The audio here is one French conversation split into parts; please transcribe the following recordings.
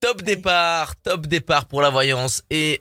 Top départ, top départ pour la voyance et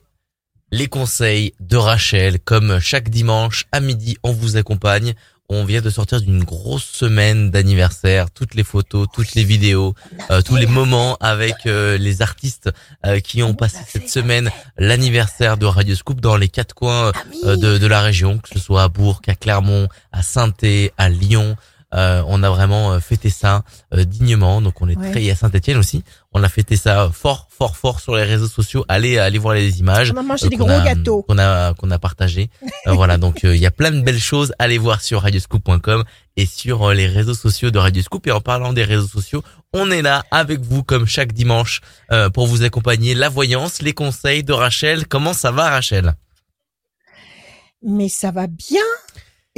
les conseils de Rachel. Comme chaque dimanche à midi, on vous accompagne. On vient de sortir d'une grosse semaine d'anniversaire, toutes les photos, toutes les vidéos, euh, tous les moments avec euh, les artistes euh, qui ont passé cette semaine l'anniversaire de Radio Scoop dans les quatre coins de, de, la région, que ce soit à Bourg, à Clermont, à saint à Lyon, euh, on a vraiment euh, fêté ça euh, dignement. Donc on est très et à Saint-Etienne aussi. On a fêté ça fort, fort, fort sur les réseaux sociaux. Allez, allez voir les images. On a mangé des gros gâteaux qu'on a qu'on a partagé. voilà, donc il y a plein de belles choses. Allez voir sur radioscoop.com et sur les réseaux sociaux de Radioscoop. Et en parlant des réseaux sociaux, on est là avec vous comme chaque dimanche pour vous accompagner. La voyance, les conseils de Rachel. Comment ça va, Rachel? Mais ça va bien.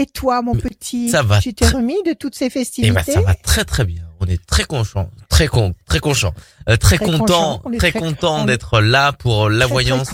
Et toi, mon petit, ça va tu t'es remis de toutes ces festivités eh ben, Ça va très très bien. On est très content, très con, très content, euh, très, content, très, content d'être là pour la voyance,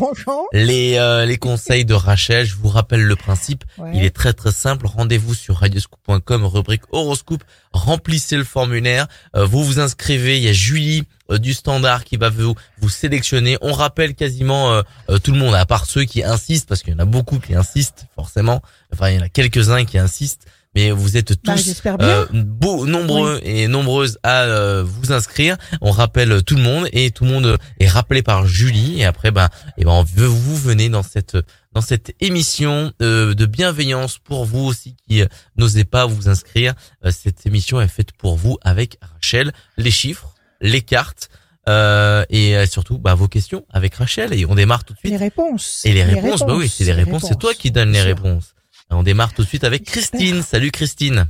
les euh, les conseils de Rachel. Je vous rappelle le principe. Il est très très simple. Rendez-vous sur radioscoop.com, rubrique horoscope. Remplissez le formulaire. Euh, vous vous inscrivez. Il y a Julie du standard qui va vous vous sélectionner. On rappelle quasiment tout le monde, à part ceux qui insistent, parce qu'il y en a beaucoup qui insistent forcément. Enfin, il y en a quelques-uns qui insistent mais vous êtes bah, tous euh, beau, nombreux et nombreuses à euh, vous inscrire. On rappelle tout le monde et tout le monde est rappelé par Julie et après ben et ben vous venez dans cette dans cette émission euh, de bienveillance pour vous aussi qui n'osez pas vous inscrire. cette émission est faite pour vous avec Rachel, les chiffres, les cartes. et surtout bah, vos questions avec Rachel et on démarre tout de suite. Les réponses. Et les, réponses, bah oui, c'est les réponses, c'est toi qui donnes les réponses. On démarre tout de suite avec Christine. Salut Christine.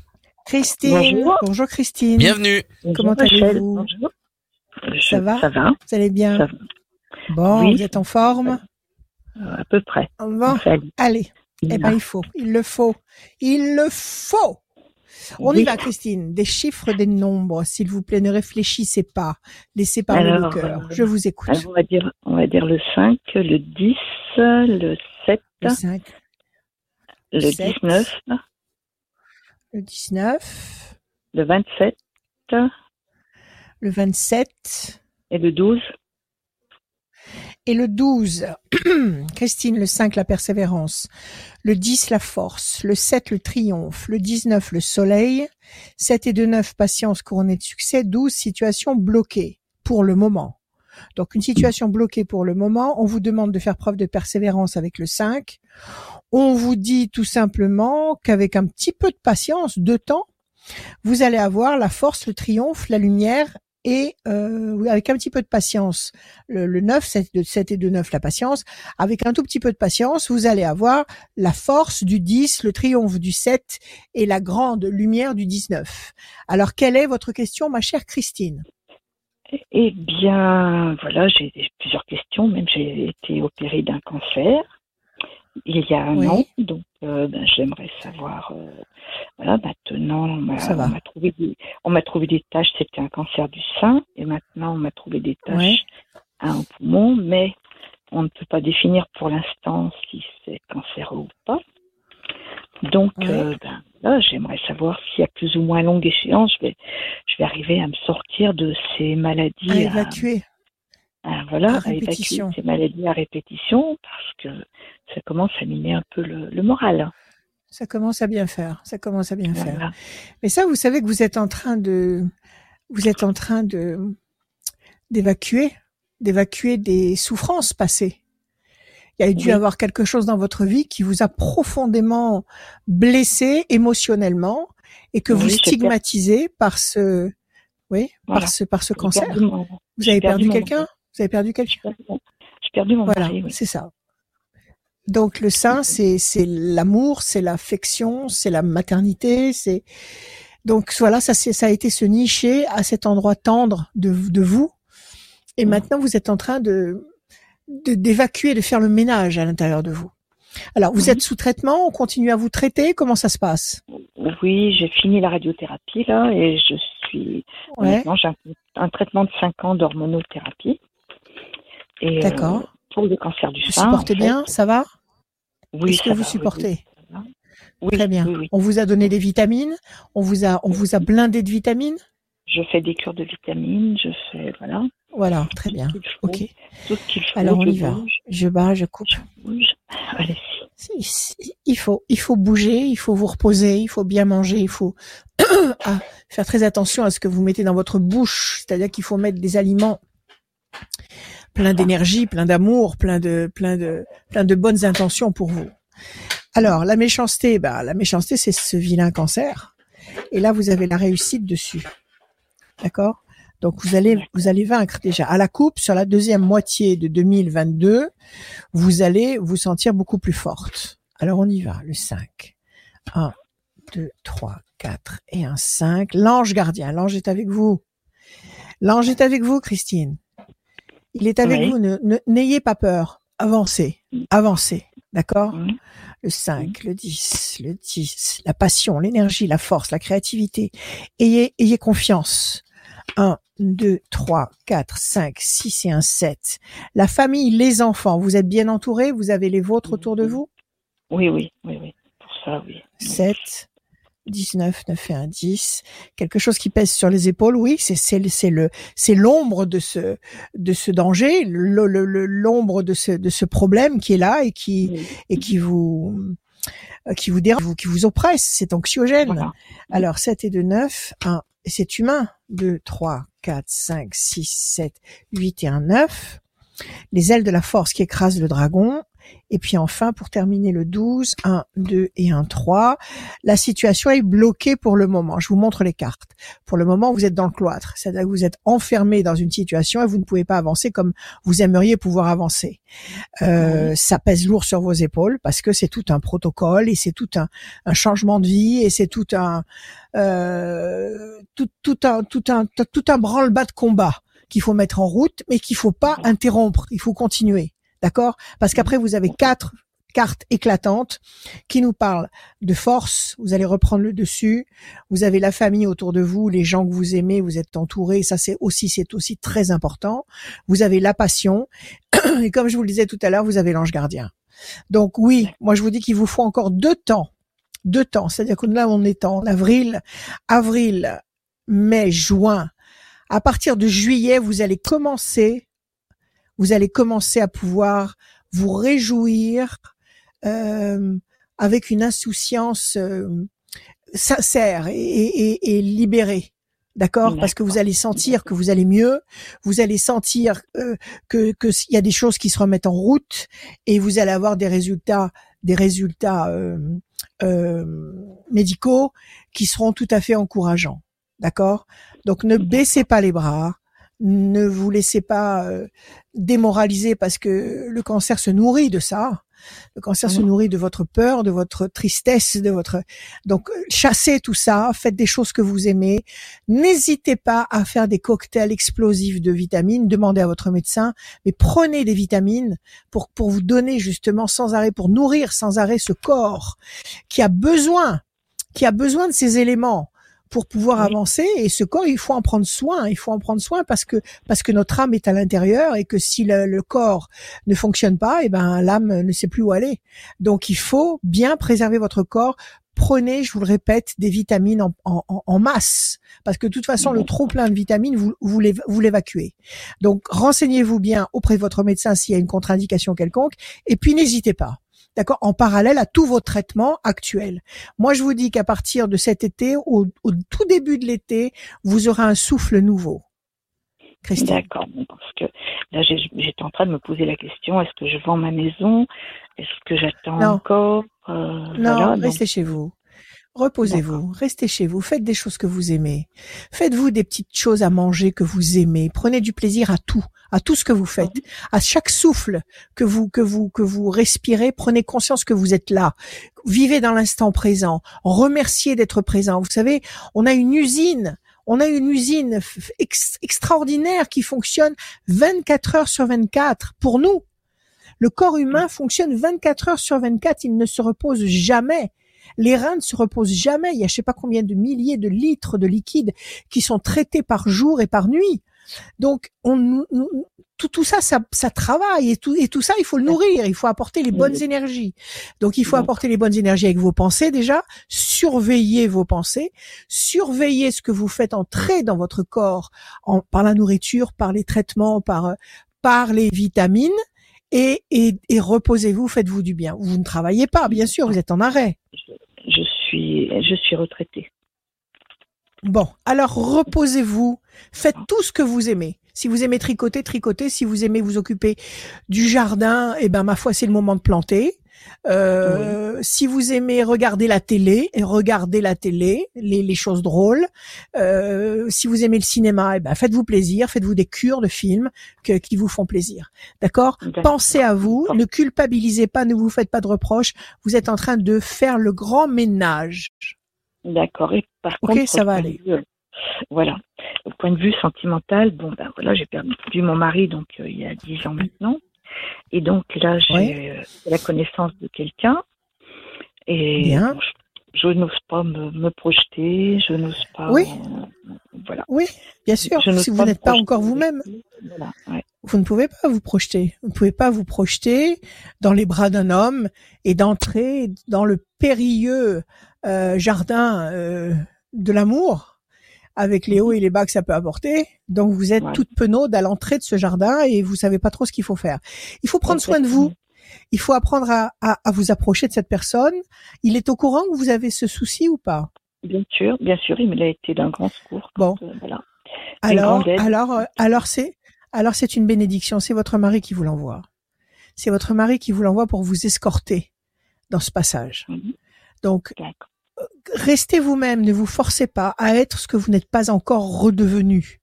Christine. Bonjour, Christine. Bienvenue. Comment allez-vous Ça va Ça va. Vous allez bien Bon, vous êtes en forme À peu près. Bon, allez. Eh ben, il faut, il le faut, il le faut. On y va, Christine. Des chiffres, des nombres, s'il vous plaît. Ne réfléchissez pas. Laissez parler le cœur. Euh, Je vous écoute. on va dire, on va dire le 5, le 10, le 7. Le 5. Le 19. Le 19. Le 27. Le 27. Et le 12. Et le 12, Christine, le 5, la persévérance. Le 10, la force. Le 7, le triomphe. Le 19, le soleil. 7 et 2, 9, patience couronnée de succès. 12, situation bloquée. Pour le moment. Donc une situation bloquée pour le moment, on vous demande de faire preuve de persévérance avec le 5. On vous dit tout simplement qu'avec un petit peu de patience, de temps, vous allez avoir la force, le triomphe, la lumière et euh, avec un petit peu de patience, le, le 9, 7, de 7 et de 9, la patience, avec un tout petit peu de patience, vous allez avoir la force du 10, le triomphe du 7 et la grande lumière du 19. Alors, quelle est votre question, ma chère Christine? Eh bien, voilà, j'ai plusieurs questions, même j'ai été opérée d'un cancer il y a un an. Donc, euh, ben, j'aimerais savoir. Euh, voilà, maintenant, on m'a trouvé des, on m'a trouvé des tâches. C'était un cancer du sein, et maintenant on m'a trouvé des tâches à un poumon, mais on ne peut pas définir pour l'instant si c'est cancéreux ou pas. Donc, euh, ben, là, j'aimerais savoir si à plus ou moins longue échéance, je vais, je vais arriver à me sortir de ces maladies. À évacuer. Ah, voilà, à, évacuer ces maladies à répétition parce que ça commence à miner un peu le, moral. Ça commence à bien faire, ça commence à bien faire. Mais ça, vous savez que vous êtes en train de, vous êtes en train de d'évacuer, d'évacuer des souffrances passées. Il y a dû avoir quelque chose dans votre vie qui vous a profondément blessé émotionnellement et que vous stigmatisez par ce, oui, par ce, par ce cancer. Vous avez perdu quelqu'un? vous avez perdu quelque chose J'ai perdu mon voilà, c'est ça. Donc le sein, c'est c'est l'amour, c'est l'affection, c'est la maternité, c'est donc voilà, ça c'est ça a été se nicher à cet endroit tendre de de vous. Et maintenant vous êtes en train de d'évacuer, de, faire le ménage à l'intérieur de vous. Alors vous êtes sous traitement, on continue à vous traiter, comment ça se passe? Oui, j'ai fini la radiothérapie là et je suis maintenant j'ai un, un, traitement de 5 ans d'hormonothérapie. Euh, D'accord. pour le cancer du sein. Vous supportez bien, ça va? Oui. Est-ce que vous supportez? oui, Très bien. on vous a donné des vitamines. On vous a, on vous a blindé de vitamines? Je fais des cures de vitamines. Je fais voilà. Voilà, très bien. Ok. Alors on y va. Je bats, je coupe. Il faut, il faut bouger, il faut vous reposer, il faut bien manger, il faut ah, faire très attention à ce que vous mettez dans votre bouche. C'est-à-dire qu'il faut mettre des aliments plein d'énergie, plein d'amour, plein de, plein de, plein de bonnes intentions pour vous. Alors, la méchanceté, bah, la méchanceté, c'est ce vilain cancer. Et là, vous avez la réussite dessus. D'accord? Donc, vous allez, vous allez vaincre déjà. À la coupe, sur la deuxième moitié de 2022, vous allez vous sentir beaucoup plus forte. Alors, on y va. Le 5. 1, 2, 3, 4 et un 5. L'ange gardien. L'ange est avec vous. L'ange est avec vous, Christine. Il est avec vous. N'ayez pas peur. Avancez. Avancez. D'accord Le 5, le 10, le 10, la passion, l'énergie, la force, la créativité. Ayez, ayez confiance. 1, 2, 3, 4, 5, 6 et un 7. La famille, les enfants, vous êtes bien entourés? Vous avez les vôtres autour de vous? Oui, oui, oui, oui. Pour ça, oui. 7, 19, 9 et 1, 10. Quelque chose qui pèse sur les épaules, oui, c'est c'est le c'est l'ombre de ce de ce danger, l'ombre de ce de ce problème qui est là et qui et qui vous qui vous dérange, qui vous oppresse, c'est anxiogène. Alors 7 et 2, 9, 1, et c'est humain. 2, 3, 4, 5, 6, 7, 8 et 1, 9. Les ailes de la force qui écrasent le dragon. Et puis enfin, pour terminer le 12, 1, 2 et 1, 3, la situation est bloquée pour le moment. Je vous montre les cartes. Pour le moment, vous êtes dans le cloître. C'est-à-dire que vous êtes enfermé dans une situation et vous ne pouvez pas avancer comme vous aimeriez pouvoir avancer. Euh, ça pèse lourd sur vos épaules parce que c'est tout un protocole et c'est tout un, un, changement de vie et c'est tout un, euh, tout, tout un, tout un, tout un branle-bas de combat qu'il faut mettre en route, mais qu'il faut pas interrompre. Il faut continuer. D'accord? Parce qu'après, vous avez quatre cartes éclatantes qui nous parlent de force, vous allez reprendre le dessus, vous avez la famille autour de vous, les gens que vous aimez, vous êtes entourés, ça c'est aussi c'est aussi très important. Vous avez la passion et comme je vous le disais tout à l'heure, vous avez l'ange gardien. Donc oui, moi je vous dis qu'il vous faut encore deux temps. Deux temps, c'est-à-dire que là on est en avril, avril, mai, juin. À partir de juillet, vous allez commencer vous allez commencer à pouvoir vous réjouir euh, avec une insouciance euh, sincère et, et, libérée. D'accord? Parce que vous allez sentir que vous allez mieux, vous allez sentir euh, que qu'il y a des choses qui se remettent en route et vous allez avoir des résultats des résultats médicaux qui seront tout à fait encourageants. D'accord? Donc ne baissez pas les bras, ne vous laissez pas euh, démoraliser parce que le cancer se nourrit de ça. Le cancer se mmh. nourrit de votre peur, de votre tristesse, de votre donc chassez tout ça, faites des choses que vous aimez. N'hésitez pas à faire des cocktails explosifs de vitamines, demandez à votre médecin, mais prenez des vitamines pour pour vous donner justement sans arrêt pour nourrir sans arrêt ce corps qui a besoin qui a besoin de ces éléments pour pouvoir avancer. Et ce corps, il faut en prendre soin. Il faut en prendre soin parce que parce que notre âme est à l'intérieur et que si le, corps ne fonctionne pas, et eh ben l'âme ne sait plus où aller. Donc il faut bien préserver votre corps. Prenez, je vous le répète, des vitamines en, en, en masse, parce que de toute façon, le trop plein de vitamines, vous, vous l'évacuez. Donc, renseignez-vous bien auprès de votre médecin s'il y a une contre-indication quelconque, et puis n'hésitez pas d'accord, en parallèle à tous vos traitements actuels. Moi, je vous dis qu'à partir de cet été, au, tout début de l'été, vous aurez un souffle nouveau. Christine. D'accord, parce que là, j'étais en train de me poser la question est-ce que je vends ma maison? Est-ce que j'attends encore? Euh, Non, restez chez vous. Reposez-vous, restez chez vous, faites des choses que vous aimez. Faites-vous des petites choses à manger que vous aimez. Prenez du plaisir à tout, à tout ce que vous faites. À chaque souffle que vous que vous que vous respirez, prenez conscience que vous êtes là. Vivez dans l'instant présent. Remerciez d'être présent. Vous savez, on a une usine on a une usine extraordinaire qui fonctionne 24 heures sur 24 pour nous. Le corps humain fonctionne 24 heures sur 24, il ne se repose jamais. Les reins ne se reposent jamais. Il y a je sais pas combien de milliers de litres de liquide qui sont traités par jour et par nuit. Donc, on, tout, tout ça, ça, ça travaille et tout, et tout ça, il faut le nourrir. Il faut apporter les bonnes énergies. Donc, il faut apporter les bonnes énergies avec vos pensées déjà. Surveiller vos pensées, surveiller ce que vous faites entrer dans votre corps en, par la nourriture, par les traitements, par par les vitamines. Et, et, et reposez-vous, faites-vous du bien. Vous ne travaillez pas, bien sûr, vous êtes en arrêt. Je suis, je suis retraitée. Bon, alors reposez-vous, faites tout ce que vous aimez. Si vous aimez tricoter, tricotez. Si vous aimez vous occuper du jardin, eh ben ma foi, c'est le moment de planter. Euh, Si vous aimez regarder la télé, regardez la télé, les, les choses drôles. Euh, si vous aimez le cinéma, eh ben faites-vous plaisir, faites-vous des cures de films que, qui vous font plaisir. D'accord? Pensez à vous, ne culpabilisez pas, ne vous faites pas de reproches. Vous êtes en train de faire le grand ménage. D'accord. Et par contre, ça va aller. Euh, voilà. Au point de vue sentimental, bon ben voilà, j'ai perdu mon mari donc euh, il y a dix ans maintenant, et donc là j'ai euh, la connaissance de quelqu'un et je, n'ose pas me, projeter, je n'ose pas. Oui. voilà. Oui, bien sûr. Si vous n'êtes pas encore vous-même. Vous ne pouvez pas vous projeter. Vous ne pouvez pas vous projeter dans les bras d'un homme et d'entrer dans le périlleux euh, jardin euh, de l'amour avec les hauts et les bas que ça peut apporter. Donc vous êtes toute penaude à l'entrée de ce jardin et vous savez pas trop ce qu'il faut faire. Il faut prendre soin de vous. Il faut apprendre à, à, vous approcher de cette personne. Il est au courant que vous avez ce souci ou pas? Bien sûr, bien sûr, il a été d'un grand secours. Bon, euh, voilà. Alors, alors, alors c'est, alors c'est une bénédiction. C'est votre mari qui vous l'envoie. C'est votre mari qui vous l'envoie pour vous escorter dans ce passage. Mhm. Donc, restez vous-même, ne vous forcez pas à être ce que vous n'êtes pas encore redevenu.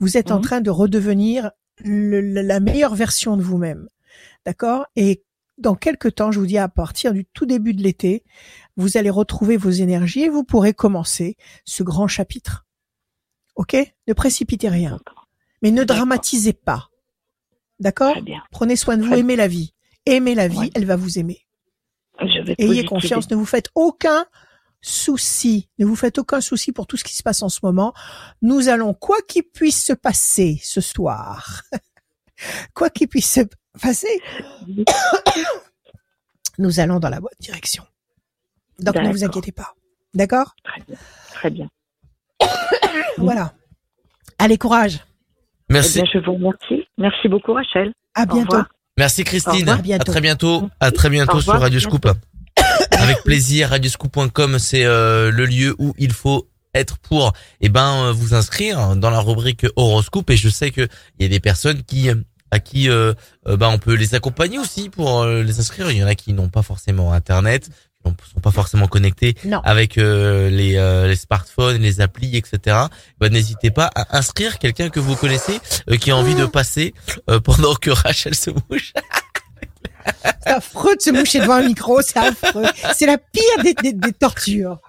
Vous êtes en mhm. train de redevenir la meilleure version de vous-même. D'accord? Et dans quelques temps, je vous dis à partir du tout début de l'été, vous allez retrouver vos énergies et vous pourrez commencer ce grand chapitre. OK? Ne précipitez rien. Mais ne dramatisez pas. D'accord? Prenez soin de vous, aimez la vie. Aimez la vie, elle va vous aimer. Ayez confiance, ne vous faites aucun souci, ne vous faites aucun souci pour tout ce qui se passe en ce moment. Nous allons, quoi qu'il puisse se passer ce soir, quoi qu'il puisse se passer, nous allons dans la bonne direction. Donc ne vous inquiétez pas. D'accord? Très bien. Très bien. voilà. Allez, courage. Merci. Eh je vous remercie. Merci beaucoup, Rachel. À bientôt. Merci Christine. À, très bientôt. À très bientôt sur Radio Scoop. Avec plaisir. Radioscoop.com, c'est euh, le lieu où il faut être pour eh ben euh, vous inscrire dans la rubrique horoscope et je sais que il y a des personnes qui à qui euh, ben on peut les accompagner aussi pour les inscrire. Il y en a qui n'ont pas forcément internet, qui ne sont pas forcément connectés avec les, les smartphones, les applis, etc. Ben, n'hésitez pas à inscrire quelqu'un que vous connaissez qui a envie de passer pendant que Rachel se mouche. C'est affreux de se moucher devant un micro, c'est affreux. C'est la pire des, des, des tortures.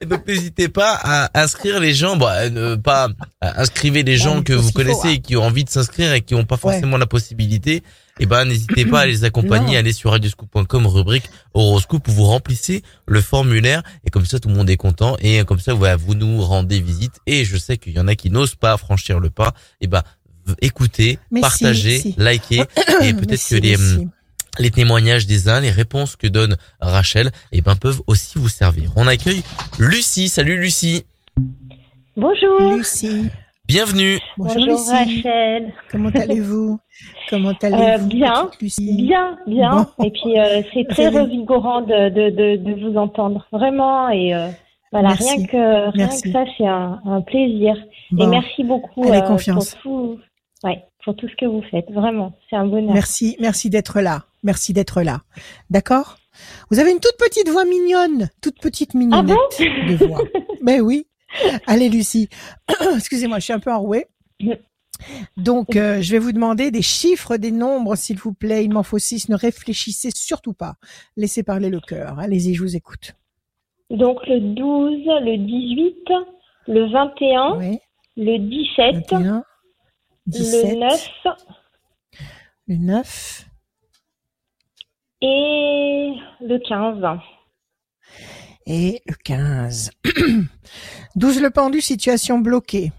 Et donc n'hésitez pas à inscrire les gens, bon, ne pas inscrivez les gens que vous connaissez et qui ont envie de s'inscrire et qui n'ont pas forcément la possibilité. Et eh ben n'hésitez pas à les accompagner, allez sur radioscoop.com rubrique horoscope où vous remplissez le formulaire. Et comme ça tout le monde est content. Et comme ça voilà, vous nous rendez visite. Et je sais qu'il y en a qui n'osent pas franchir le pas. Et eh ben écoutez, partagez, likez. Et peut-être que les les témoignages des uns, les réponses que donne Rachel, eh ben peuvent aussi vous servir. On accueille Lucie. Salut Lucie. Bonjour. Lucie. Bienvenue. Bonjour, Rachel. Comment allez-vous? Comment allez-vous euh, Bien, bien, bien. Et puis euh, c'est très revigorant de, de, de, vous entendre, vraiment. Et euh, voilà, rien que rien que ça, c'est un, un, plaisir. Et merci beaucoup confiance. pour tout, ouais, pour tout ce que vous faites. Vraiment, c'est un bonheur. Merci, merci d'être là. Merci d'être là. D'accord? Vous avez une toute petite voix mignonne, toute petite mignonnette ah de voix. Ben oui. Allez Lucie. Excusez-moi, je suis un peu enrouée. Donc, euh, je vais vous demander des chiffres, des nombres, s'il vous plaît. Il m'en faut six. Ne réfléchissez surtout pas. Laissez parler le cœur. Allez-y, je vous écoute. Donc, le 12, le 18, le 21, le 17, 21, 17, le 9, le 9, et le 15. Et le 15. 12 le pendu, situation bloquée.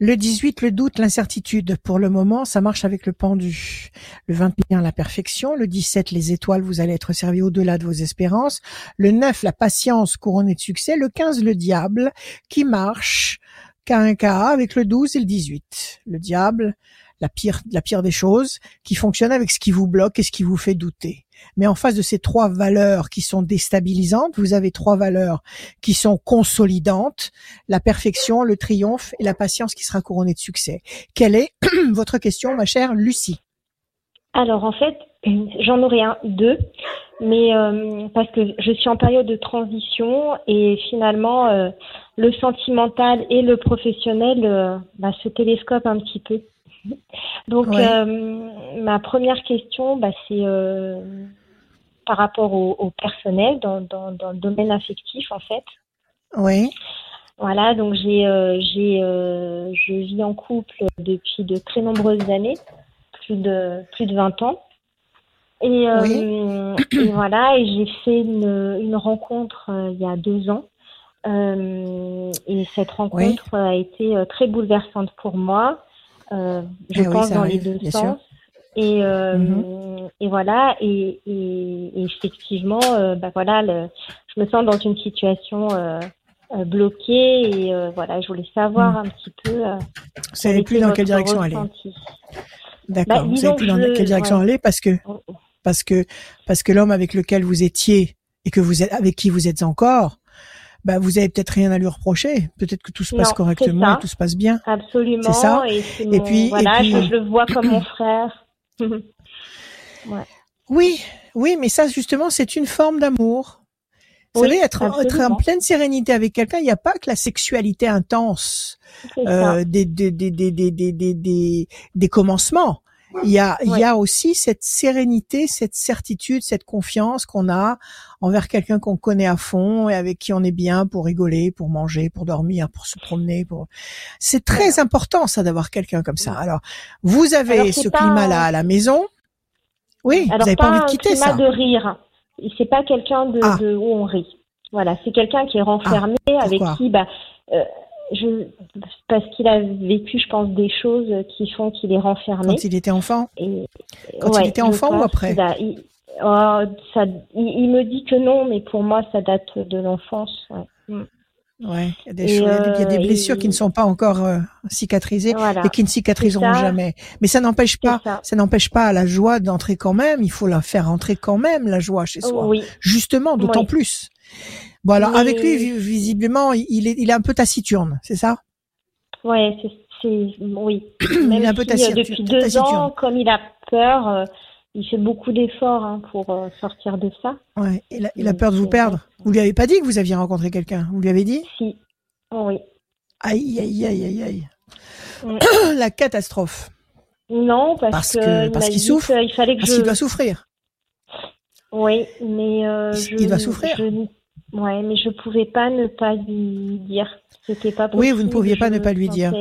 Le 18, le doute, l'incertitude. Pour le moment, ça marche avec le pendu. Le 21, la perfection. Le 17, les étoiles, vous allez être servi au-delà de vos espérances. Le 9, la patience couronnée de succès. Le 15, le diable, qui marche qu'à un cas avec le 12 et le 18. Le diable, la pire, la pire des choses, qui fonctionne avec ce qui vous bloque et ce qui vous fait douter. Mais en face de ces trois valeurs qui sont déstabilisantes, vous avez trois valeurs qui sont consolidantes, la perfection, le triomphe et la patience qui sera couronnée de succès. Quelle est votre question, ma chère Lucie? Alors en fait, j'en aurais un, deux, mais euh, parce que je suis en période de transition et finalement euh, le sentimental et le professionnel euh, bah, se télescopent un petit peu. Donc, euh, ma première question, bah, c'est euh, par rapport au, personnel dans, dans, dans, le domaine affectif, en fait. Oui. Voilà, donc j'ai, euh, j'ai, je vis en couple depuis de très nombreuses années, plus de plus de 20 ans. Et, et voilà, et j'ai fait une, une rencontre il y a deux ans. et cette rencontre a été très bouleversante pour moi. Euh, je eh pense dans les deux sens. Et, euh, mhm. et voilà, et, et, effectivement, euh, bah voilà, le, je me sens dans une situation euh, euh bloquée et euh, voilà, je voulais savoir mhm. un petit peu. Euh, vous savez plus dans quelle direction aller. D'accord. Bah, vous savez plus dans quelle direction aller parce que oh, oh. Parce que parce que l'homme avec lequel vous étiez et que vous êtes avec qui vous êtes encore bah, vous avez peut-être rien à lui reprocher. Peut-être que tout se passe correctement, tout se passe bien. Absolument. C'est ça. Et, puis, voilà, Je, le vois comme mon frère. ouais. Oui, oui, mais ça justement, c'est une forme d'amour. Vous savez, être, être, en pleine sérénité avec quelqu'un, il n'y a pas que la sexualité intense euh, des, des, des, des, des, des, des, des commencements. Il y a, il y a aussi cette sérénité, cette certitude, cette confiance qu'on a envers quelqu'un qu'on connaît à fond et avec qui on est bien pour rigoler, pour manger, pour dormir, pour se promener. Pour... C'est très important ça d'avoir quelqu'un comme ça. Alors, vous avez ce climat-là à la maison. Oui, Alors, vous n'avez pas, envie de quitter ça. de rire. C'est pas quelqu'un de, ah. de, où on rit. Voilà, c'est quelqu'un qui est renfermé, ah, avec qui, bah, euh, je, parce qu'il a vécu, je pense, des choses qui font qu'il est renfermé. Quand il était enfant et, Quand il était enfant ou après il, oh, ça, il, me dit que non, mais pour moi, ça date de l'enfance. Ouais. Mm. Ouais, il y a des, choses, il y a des euh, blessures qui ne sont pas encore euh, cicatrisées et qui ne cicatriseront jamais. Mais ça n'empêche pas, ça, n'empêche pas la joie d'entrer quand même. Il faut la faire entrer quand même la joie chez soi. Oui. Justement, d'autant plus. Bon alors avec lui visiblement il est il est un peu taciturne, c'est ça? Ouais, c'est oui. il est un peu taciturne. Depuis deux ans, comme il a peur, euh, il fait beaucoup d'efforts hein, pour euh, sortir de ça. Ouais, il a, il a peur de vous perdre. Vous lui avez pas dit que vous aviez rencontré quelqu'un? Vous lui avez dit? Si. oui. Aïe aïe aïe aïe aïe. La catastrophe. Non, parce, que parce qu'il souffre. Il fallait que parce qu'il doit souffrir. Oui, mais euh, je, il va souffrir. Ouais, mais je pouvais pas ne pas lui dire. C'était pas possible. Oui, vous ne pouviez pas ne pas lui dire.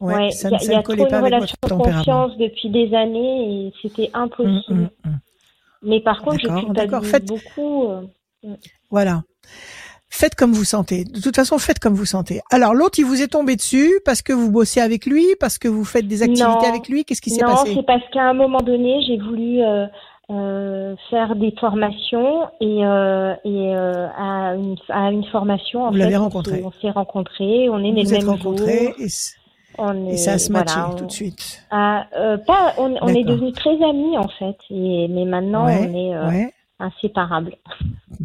Ouais, ça, il y a, trop une relation de confiance depuis des années et c'était impossible. Hum, hum, hum. Mais par contre, je culpabilise Faites... beaucoup. Euh, voilà. Faites comme vous sentez. De toute façon, faites comme vous sentez. Alors, l'autre, il vous est tombé dessus parce que vous bossez avec lui, parce que vous faites des activités avec lui. Qu'est-ce qui s'est passé? Non, c'est parce qu'à un moment donné, j'ai voulu euh, euh, faire des formations et, euh, et euh, à, une, à une formation. En Vous l'avez rencontré. On s'est rencontrés, on est né le même rencontrés et, on est, et ça se matché tout de suite. Ah, pas, on, on est devenus très amis en fait, et, mais maintenant on est euh, inséparables.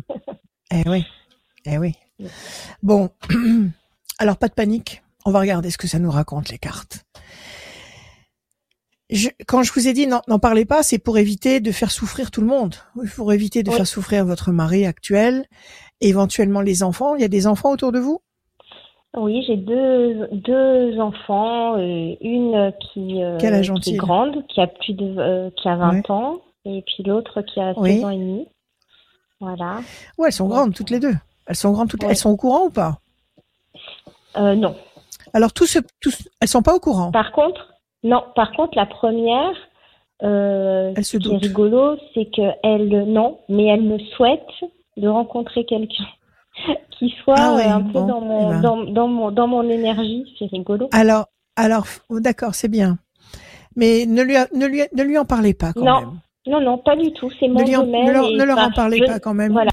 eh oui, eh oui. Bon, alors pas de panique. On va regarder ce que ça nous raconte les cartes je, quand je vous ai dit n'en parlez pas, c'est pour éviter de faire souffrir tout le monde. Pour éviter de faire souffrir votre mari actuel, éventuellement les enfants. Il y a des enfants autour de vous? Oui, j'ai deux, deux enfants, euh, une qui, euh, qui, est grande, qui a plus de euh, qui a 20 ans, et puis l'autre qui a 16 ans et demi. Voilà. Ouais, elles sont grandes toutes les deux. Elles sont grandes toutes. Elles sont au courant ou pas? Non. Alors tout ce, elles sont pas au courant? Par contre, non, par contre, la première, euh, elle se qui est rigolo, c'est qu'elle, non, mais elle me souhaite de rencontrer quelqu'un qui soit ah un peu dans, mon, eh ben. dans, dans, mon, dans mon énergie. C'est rigolo. Alors, Alors, oh, d'accord, c'est bien. Mais ne lui, ne lui, ne lui en parlez pas quand non. même. Non, non, pas du tout. C'est mon ne domaine. Ne leur, ne leur en parlez pas quand même. Voilà,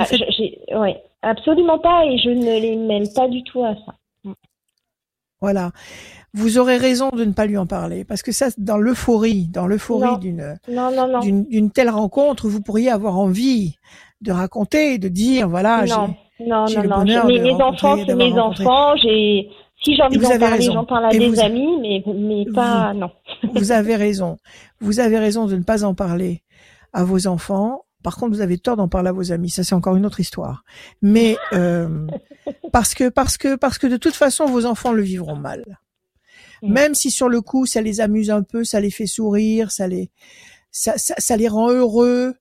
ouais, absolument pas, et je ne les mêle pas du tout à ça. Voilà. Vous aurez raison de ne pas lui en parler, parce que ça, dans l'euphorie, dans l'euphorie d'une d'une telle rencontre, vous pourriez avoir envie de raconter, de dire, voilà, non, non, non, non. Mes, mes enfants, c'est mes enfants. J'ai si j'ai envie d'en parler, j'en parle à des amis, mais, mais pas, non. vous avez raison. Vous avez raison de ne pas en parler à vos enfants. Par contre, vous avez tort d'en parler à vos amis. Ça, c'est encore une autre histoire. Mais euh, parce que parce que parce que de toute façon, vos enfants le vivront mal. Même si sur le coup, ça les amuse un peu, ça les fait sourire, ça les ça les rend heureux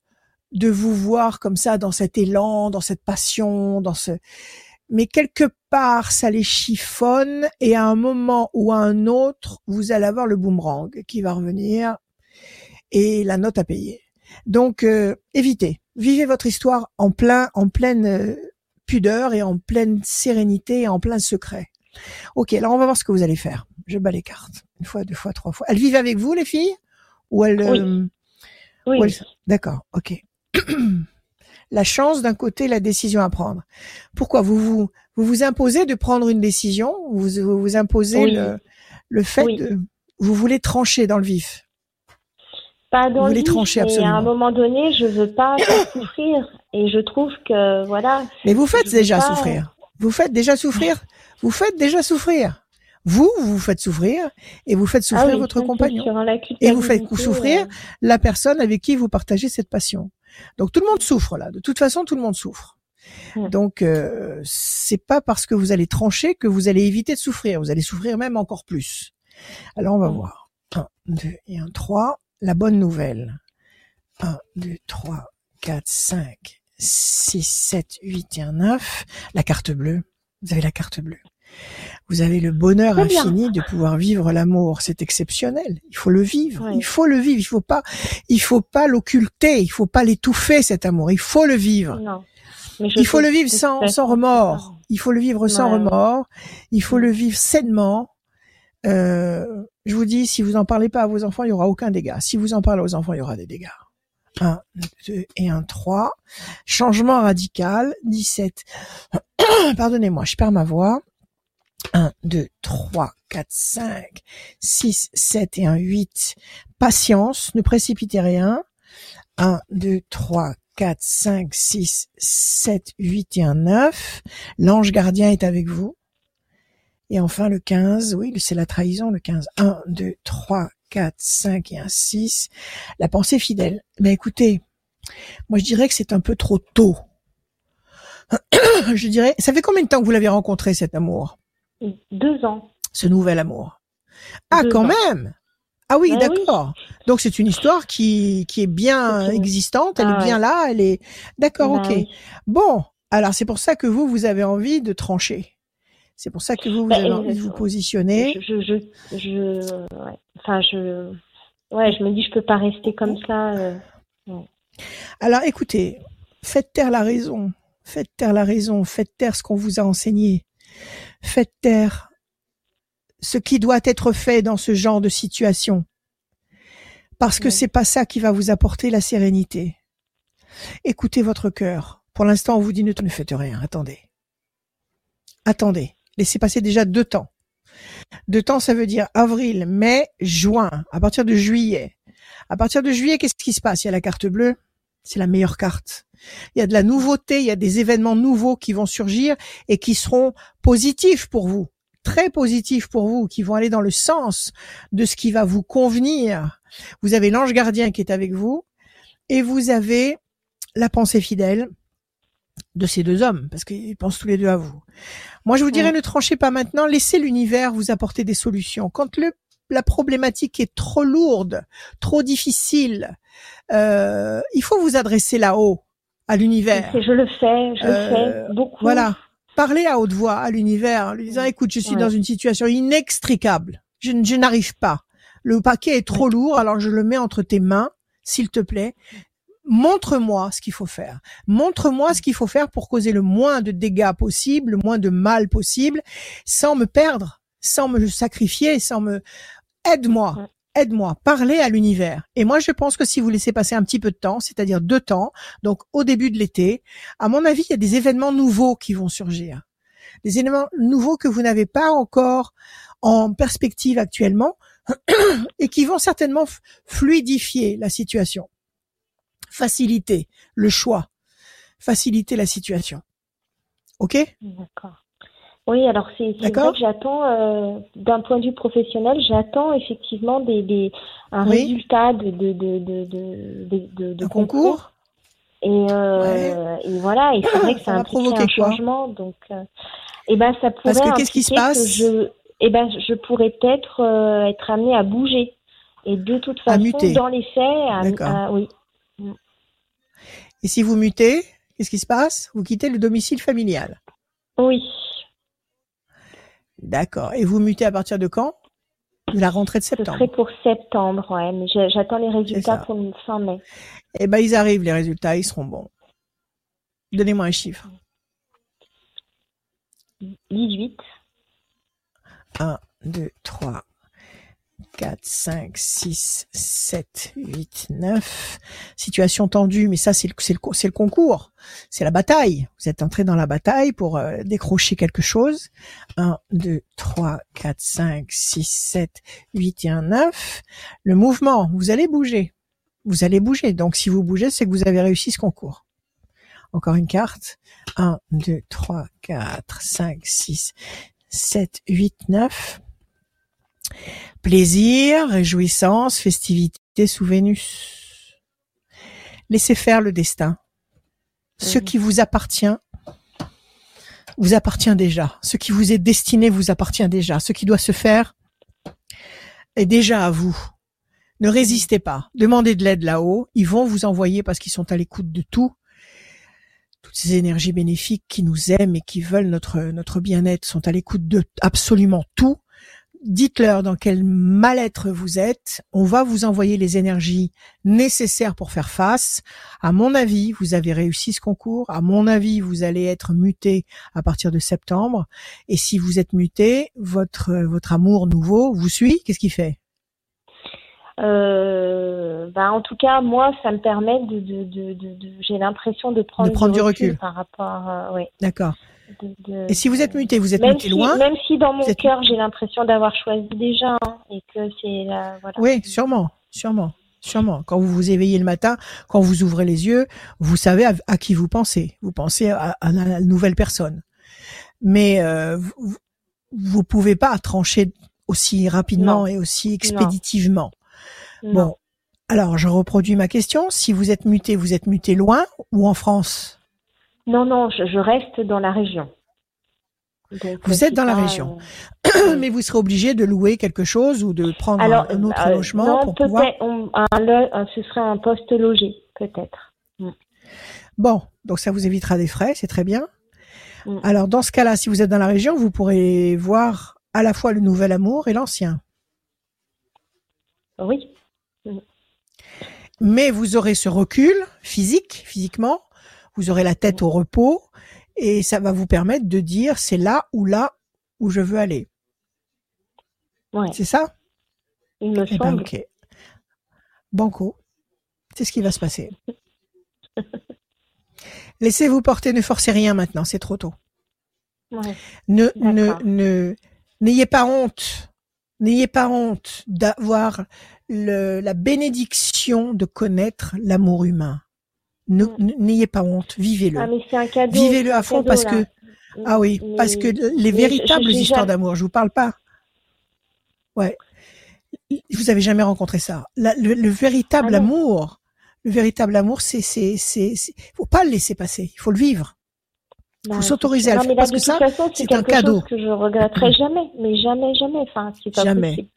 de vous voir comme ça dans cet élan, dans cette passion, dans ce mais quelque part ça les chiffonne et à un moment ou à un autre, vous allez avoir le boomerang qui va revenir et la note à payer. Donc euh, évitez, vivez votre histoire en plein en pleine euh, pudeur et en pleine sérénité et en plein secret. Ok, alors on va voir ce que vous allez faire. Je bats les cartes. Une fois, deux fois, trois fois. Elles vivent avec vous, les filles? Ou elles... Oui. Euh, oui. D'accord, ok. la chance d'un côté, la décision à prendre. Pourquoi vous vous vous vous imposez de prendre une décision? Vous vous, imposez le, le fait de vous voulez trancher dans le vif? Pas dans vous voulez le trancher absolument. à un moment donné, je veux pas souffrir et je trouve que voilà. Mais vous faites déjà souffrir. Vous faites déjà souffrir? Vous faites déjà souffrir. Vous, vous faites souffrir et vous faites souffrir ah votre compagnon. Et vous faites souffrir euh. la personne avec qui vous partagez cette passion. Donc tout le monde souffre là. De toute façon, tout le monde souffre. Donc euh, c'est pas parce que vous allez trancher que vous allez éviter de souffrir. Vous allez souffrir même encore plus. Alors on va voir. 1, 2 et 1, 3. La bonne nouvelle. 1, 2, 3, 4, 5, 6, 7, 8 et 1, 9. La carte bleue. Vous avez la carte bleue. Vous avez le bonheur infini de pouvoir vivre l'amour. C'est exceptionnel. Il faut le vivre. Il faut le vivre. Il faut pas, il faut pas l'occulter. Il faut pas l'étouffer cet amour. Il faut le vivre. il faut le vivre sans, sans remords. Il faut le vivre sans remords. Il faut le vivre sainement. Euh, je vous dis, si vous en parlez pas à vos enfants, il y aura aucun dégât. Si vous en parlez aux enfants, il y aura des dégâts. 1, 2 et 1, 3. Changement radical. 17. Pardonnez-moi, je perds ma voix. 1, 2, 3, 4, 5, 6, 7 et 1, 8. Patience, ne précipitez rien. 1, 2, 3, 4, 5, 6, 7, 8 et 1, 9. L'ange gardien est avec vous. Et enfin le 15, oui, c'est la trahison, le 15. 1, 2, 3, 4, 5 et 1, 6. La pensée fidèle. Ben écoutez, moi je dirais que c'est un peu trop tôt. je dirais, ça fait combien de temps que vous l'avez rencontré cet amour? Deux ans. Ce nouvel amour. Ah, quand même Ah oui, ben d'accord. Donc c'est une histoire qui, qui est bien existante, elle est bien là, elle est... D'accord, ben ok. Bon, alors c'est pour ça que vous, vous avez envie de trancher. C'est pour ça que vous, vous ben, avez envie de vous positionner. Je, je, je, ouais. enfin, je, ouais, je me dis, je peux pas rester comme ça. Euh, alors, écoutez, faites taire la raison, faites taire la raison, faites taire ce qu'on vous a enseigné. Faites taire ce qui doit être fait dans ce genre de situation. Parce que c'est pas ça qui va vous apporter la sérénité. Écoutez votre cœur. Pour l'instant, on vous dit ne, ne faites rien. Attendez. Attendez. Laissez passer déjà deux temps. Deux temps, ça veut dire avril, mai, juin. À partir de juillet. À partir de juillet, qu'est-ce qui se passe? Il y a la carte bleue. C'est la meilleure carte. Il y a de la nouveauté, il y a des événements nouveaux qui vont surgir et qui seront positifs pour vous, très positifs pour vous, qui vont aller dans le sens de ce qui va vous convenir. Vous avez l'ange gardien qui est avec vous et vous avez la pensée fidèle de ces deux hommes, parce qu'ils pensent tous les deux à vous. Moi, je vous dirais, ne tranchez pas maintenant, laissez l'univers vous apporter des solutions. Quand le la problématique est trop lourde, trop difficile, euh, il faut vous adresser là-haut, à l'univers. Je le fais, je le fais euh, beaucoup. Voilà. Parlez à haute voix à l'univers en lui disant, écoute, je suis dans une situation inextricable. Je, je n'arrive pas. Le paquet est trop lourd, alors je le mets entre tes mains, s'il te plaît. Montre-moi ce qu'il faut faire. Montre-moi ce qu'il faut faire pour causer le moins de dégâts possible, le moins de mal possible, sans me perdre sans me sacrifier, sans me aide-moi, aide-moi, parlez à l'univers. Et moi, je pense que si vous laissez passer un petit peu de temps, c'est-à-dire deux temps, donc au début de l'été, à mon avis, il y a des événements nouveaux qui vont surgir. Des éléments nouveaux que vous n'avez pas encore en perspective actuellement et qui vont certainement fluidifier la situation, faciliter le choix, faciliter la situation. Ok? D'accord. Oui, alors c'est vrai que j'attends, euh, d'un point de vue professionnel, j'attends effectivement des, des un résultat de de de de concours. Et, euh, et voilà, et c'est vrai que ça, a provoqué un changement, donc euh, et ben ça pourrait Parce que qu'est-ce qui se passe je, et ben je pourrais peut-être être amenée à bouger. Et de toute façon, dans les faits, à, oui. Et si vous mutez, qu'est-ce qui se passe? Vous quittez le domicile familial. Oui. D'accord. Et vous mutez à partir de quand? De la rentrée de septembre. Ce serait pour septembre, ouais. Mais j'attends les résultats pour fin mai. Eh ben, ils arrivent, les résultats, ils seront bons. Donnez-moi un chiffre. 18. 1, 2, 3, 4, 5, 6, 7, 8, 9. Situation tendue, mais ça c'est le, c'est le, le concours, c'est la bataille. Vous êtes entré dans la bataille pour euh, décrocher quelque chose. 1, 2, 3, 4, 5, 6, 7, 8 et 1, 9. Le mouvement, vous allez bouger. Vous allez bouger. Donc si vous bougez, c'est que vous avez réussi ce concours. Encore une carte. 1, 2, 3, 4, 5, 6, 7, 8, 9. Plaisir, réjouissance, festivité sous Vénus. Laissez faire le destin. Ce qui vous appartient vous appartient déjà. Ce qui vous est destiné vous appartient déjà. Ce qui doit se faire est déjà à vous. Ne résistez pas. Demandez de l'aide là-haut. Ils vont vous envoyer parce qu'ils sont à l'écoute de tout. Toutes ces énergies bénéfiques qui nous aiment et qui veulent notre, notre bien-être sont à l'écoute de absolument tout dites-leur dans quel mal-être vous êtes. On va vous envoyer les énergies nécessaires pour faire face. À mon avis, vous avez réussi ce concours. À mon avis, vous allez être muté à partir de septembre. Et si vous êtes muté, votre votre amour nouveau vous suit. Qu'est-ce qu'il fait? Euh, bah en tout cas, moi, ça me permet de, de, de, de j'ai l'impression de prendre, de prendre du, recul, par rapport, euh, oui. D'accord. Et si vous êtes muté, vous êtes muté loin Même si dans mon cœur, j'ai l'impression d'avoir choisi déjà hein, et que c'est voilà. Oui, sûrement, sûrement, sûrement. Quand vous vous éveillez le matin, quand vous ouvrez les yeux, vous savez à, qui vous pensez. Vous pensez à, la nouvelle personne. Mais euh, vous, vous pouvez pas trancher aussi rapidement et aussi expéditivement. Bon, alors je reproduis ma question. Si vous êtes muté, vous êtes muté loin ou en France? Non, non, je, reste dans la région. vous êtes dans la région, euh, mais vous serez obligé de louer quelque chose ou de prendre un, autre euh, logement non, pour pouvoir. ce serait un poste logé, peut-être. Mm. Bon, donc ça vous évitera des frais, c'est très bien. Mm. Alors dans ce cas-là, si vous êtes dans la région, vous pourrez voir à la fois le nouvel amour et l'ancien. Oui. Mm. Mais vous aurez ce recul physique, physiquement, vous aurez la tête au repos et ça va vous permettre de dire c'est là ou là où je veux aller. Ouais. C'est ça? Il me eh ben, ok. Banco. C'est ce qui va se passer. Laissez-vous porter, ne forcez rien maintenant, c'est trop tôt. Ouais. Ne, ne, ne, n'ayez pas honte. N'ayez pas honte d'avoir la bénédiction de connaître l'amour humain. Mm. N'ayez pas honte, vivez-le. Ah, vivez-le à fond parce que ah oui, parce que les véritables histoires d'amour, je vous parle pas. Ouais. Vous avez jamais rencontré ça. le, véritable ah amour, le véritable amour, c'est c'est c'est faut pas le laisser passer, il faut le vivre. Il faut s'autoriser à le faire parce que ça, c'est un cadeau que je regretterai jamais, mais jamais, jamais. Enfin, pas jamais.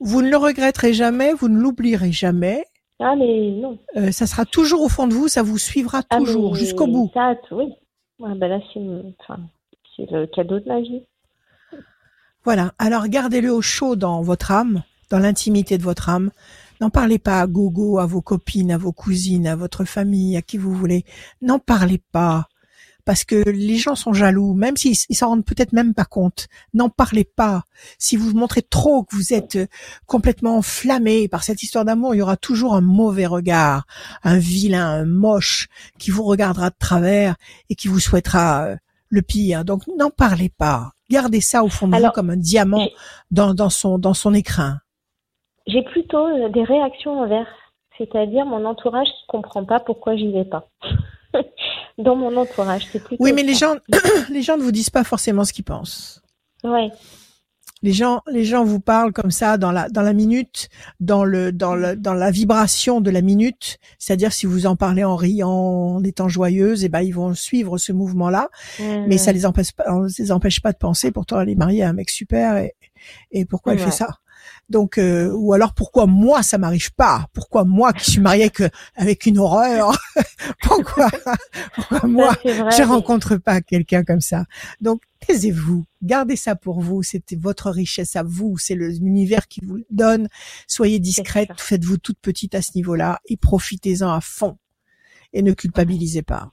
Vous ne le regretterez jamais, vous ne l'oublierez jamais, ah, mais non. Euh, ça sera toujours au fond de vous, ça vous suivra ah, toujours, jusqu'au bout. Ça, oui. ben là, c'est le cadeau de la vie. Voilà. Alors, gardez-le au chaud dans votre âme, dans l'intimité de votre âme. N'en parlez pas à gogo, à vos copines, à vos cousines, à votre famille, à qui vous voulez. N'en parlez pas. Parce que les gens sont jaloux, même s'ils s'en rendent peut-être même pas compte. N'en parlez pas. Si vous montrez trop que vous êtes euh, complètement enflammé par cette histoire d'amour, il y aura toujours un mauvais regard, un vilain, un moche qui vous regardera de travers et qui vous souhaitera euh, le pire. Donc n'en parlez pas. Gardez ça au fond de vous comme un diamant dans, dans son dans son écrin. J'ai plutôt euh, des réactions inverses, c'est-à-dire mon entourage qui comprend pas pourquoi j'y vais pas. dans mon entourage, c'est plutôt. Oui, mais les gens, les gens ne vous disent pas forcément ce qu'ils pensent. Ouais. Les gens, les gens vous parlent comme ça dans la dans la minute, dans le dans le dans la vibration de la minute. C'est-à-dire si vous en parlez en riant, en étant joyeuse, et eh ben ils vont suivre ce mouvement-là. Mais ça les empêche pas, les empêche pas de penser. Pourtant elle est mariée à un mec super et et pourquoi elle fait ça? Donc, euh, ou alors pourquoi moi ça m'arrive pas? Pourquoi moi qui suis mariée avec, avec une horreur? Pourquoi, pourquoi moi je rencontre pas quelqu'un comme ça? Donc, taisez-vous, gardez ça pour vous. C'est votre richesse à vous. C'est l'univers qui vous le donne. Soyez discrète, faites-vous toute petite à ce niveau-là et profitez-en à fond. Et ne culpabilisez pas.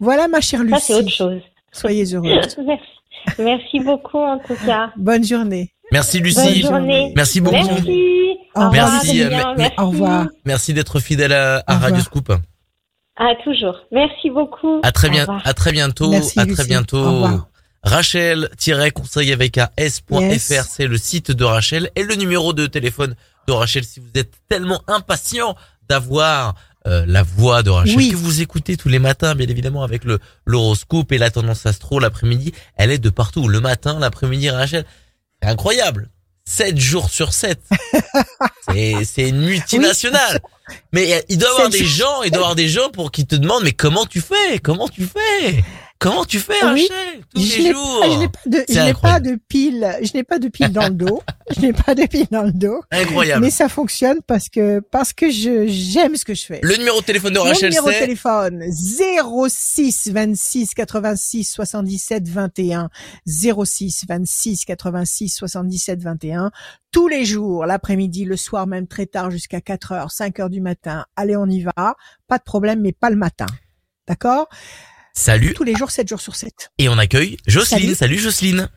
Voilà ma chère Lucie. Ça c'est autre chose. Soyez heureuse. Merci. Merci beaucoup en tout cas. Bonne journée. Merci Lucie. Merci beaucoup. Merci. Au merci. Au revoir. Merci d'être fidèle à, Radio Scoop. Ah toujours. Merci beaucoup. À très bien. À très bientôt. à très bientôt. Rachel-conseil avec s.fr, c'est le site de Rachel et le numéro de téléphone de Rachel si vous êtes tellement impatient d'avoir euh, la voix de Rachel que vous écoutez tous les matins, bien évidemment, avec le l'horoscope et la tendance astro l'après-midi. Elle est de partout. Le matin, l'après-midi, Rachel, c'est incroyable. 7 jours sur 7. c'est, c'est une multinationale. Mais il doit y avoir des gens, il doit y avoir des gens pour qui te demandent, mais comment tu fais? Comment tu fais? Comment tu fais, Rachel, tous je les jours Je n'ai pas de, je n'ai pas de pile, je n'ai pas de pile dans le dos. je n'ai pas de pile dans le dos. Incroyable. Mais ça fonctionne parce que parce que je j'aime ce que je fais. Le numéro de téléphone de Rachel, c'est. Le numéro de téléphone 06 26 86 77 21 06 26 86 77 21 tous les jours, l'après-midi, le soir, même très tard, jusqu'à 4 heures, 5 heures du matin. Allez, on y va. Pas de problème, mais pas le matin. D'accord? Salut. Tous les jours, 7 jours sur 7. Et on accueille Jocelyne. Salut, Jocelyne.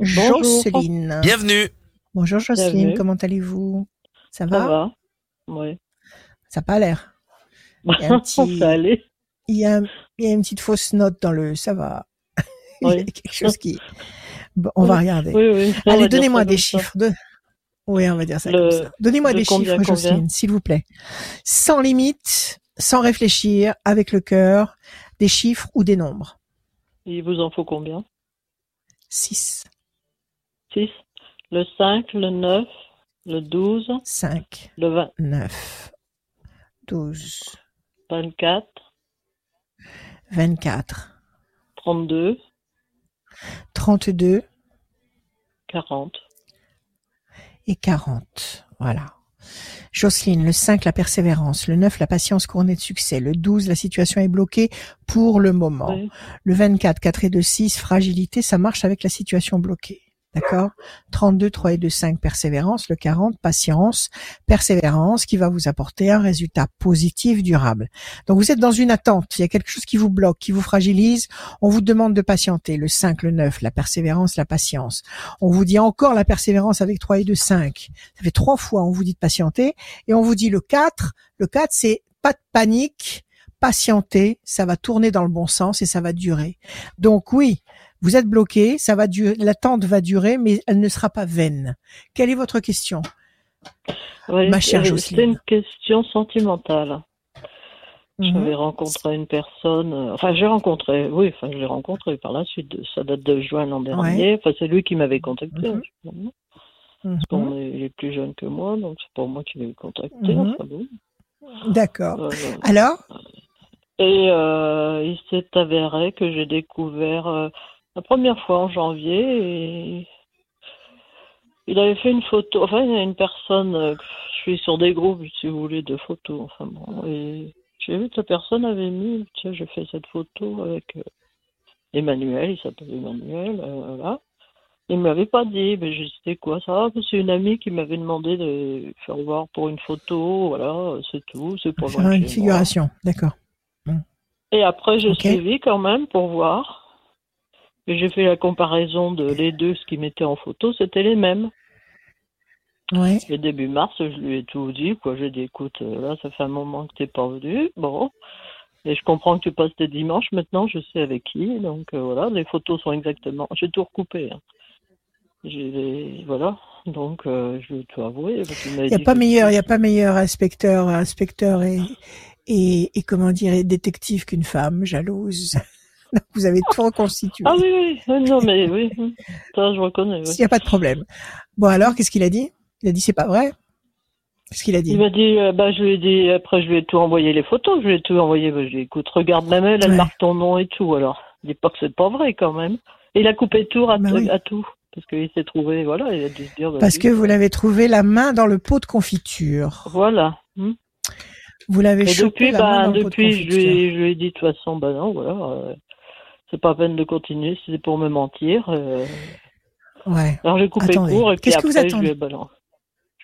Jocelyne. Bienvenue. Bonjour Jocelyne, comment allez-vous? Ça va? Ça va, oui. Ça n'a pas l'air. Il y a un petit... Il y, a, il y a une petite fausse note dans le ça va. il y a quelque chose qui... Bon, on va regarder. Oui, oui. Allez, donnez-moi des chiffres. De... Oui, on va dire ça comme ça. Donnez-moi des chiffres, Jocelyne, s'il vous plaît. Sans limite, sans réfléchir, avec le cœur, des chiffres ou des nombres. Il vous en faut combien? 6. 6. Le 5, le 9, le 12. 5. Le 29. 12. 24. 24. 32. 32. 40. Et 40. Voilà. Jocelyne, le 5, la persévérance. Le 9, la patience couronnée de succès. Le 12, la situation est bloquée pour le moment. Le 24, 4 et 2, 6, fragilité, ça marche avec la situation bloquée. D'accord 32, 3 et 2, 5, persévérance. Le 40, patience, persévérance, qui va vous apporter un résultat positif, durable. Donc vous êtes dans une attente, il y a quelque chose qui vous bloque, qui vous fragilise, on vous demande de patienter. Le 5, le 9, la persévérance, la patience. On vous dit encore la persévérance avec 3 et 2, 5. Ça fait trois fois, on vous dit de patienter. Et on vous dit le 4, le 4, c'est pas de panique, patienter, ça va tourner dans le bon sens et ça va durer. Donc oui, vous êtes bloqué, ça va durer, l'attente va durer, mais elle ne sera pas vaine. Quelle est votre question, ma chère Jocelyne C'est une question sentimentale. Mhm. J'avais rencontré une personne, euh, enfin j'ai rencontré, oui, enfin je l'ai rencontré par la suite. Ça date de juin l'an dernier. Enfin c'est lui qui m'avait contacté. Mhm. Parce mhm. est, plus jeune que moi, donc c'est pour moi qui l'ai contacté. D'accord. Euh, Alors? Et euh, il s'est avéré que j'ai découvert la première fois en janvier et il avait fait une photo. Enfin, il y a une personne. Euh, je suis sur des groupes, si vous voulez, de photos. Enfin bon, et j'ai vu que la personne avait mis. Tiens, j'ai fait cette photo avec euh, Emmanuel. Il s'appelle Emmanuel. Euh, voilà. Il m'avait pas dit, mais c'était quoi ça? C'est une amie qui m'avait demandé de faire voir pour une photo, voilà, c'est tout, c'est pour Faire une figuration, d'accord. Et après, j'ai suivi quand même pour voir. Et j'ai fait la comparaison de les deux, ce qu'ils mettaient en photo, c'était les mêmes. Ouais. Et début mars, je lui ai tout dit, quoi. J'ai dit, écoute, euh, là, ça fait un moment que t'es pas venu. Bon. Et je comprends que tu passes tes dimanches maintenant, je sais avec qui. Donc euh, voilà, les photos sont exactement. J'ai tout recoupé. Hein. J'ai voilà. Donc euh, je vais tout avouer. Il n'y a pas meilleur, y a pas meilleur inspecteur, inspecteur et et, et comment dire, détective qu'une femme jalouse. Vous avez tout reconstitué. Ah oui, oui, non mais oui, ça je reconnais. Il n'y a pas de problème. Bon alors, qu'est-ce qu'il a dit? Il a dit c'est pas vrai. Qu'est-ce qu'il a dit? Il m'a dit, euh, bah, je lui ai dit, après, je lui ai tout envoyé les photos, je lui ai tout envoyé, bah, je lui ai dit, écoute, regarde même elle, elle marque ton nom et tout, alors. Dis pas que c'est pas vrai, quand même. Et il a coupé tout à, bah à tout. Parce qu'il s'est trouvé, voilà, il a dû se dire. Bah, parce que vous l'avez trouvé la main dans le pot de confiture. Voilà. Hmm. Vous l'avez chopé depuis, la main dans le pot de confiture. Depuis, je lui, je lui ai dit, de toute façon, bah non, voilà. Euh, c'est pas peine de continuer si c'est pour me mentir. Euh. Ouais. Alors j'ai coupé court et puis après, que vous je lui ai balancé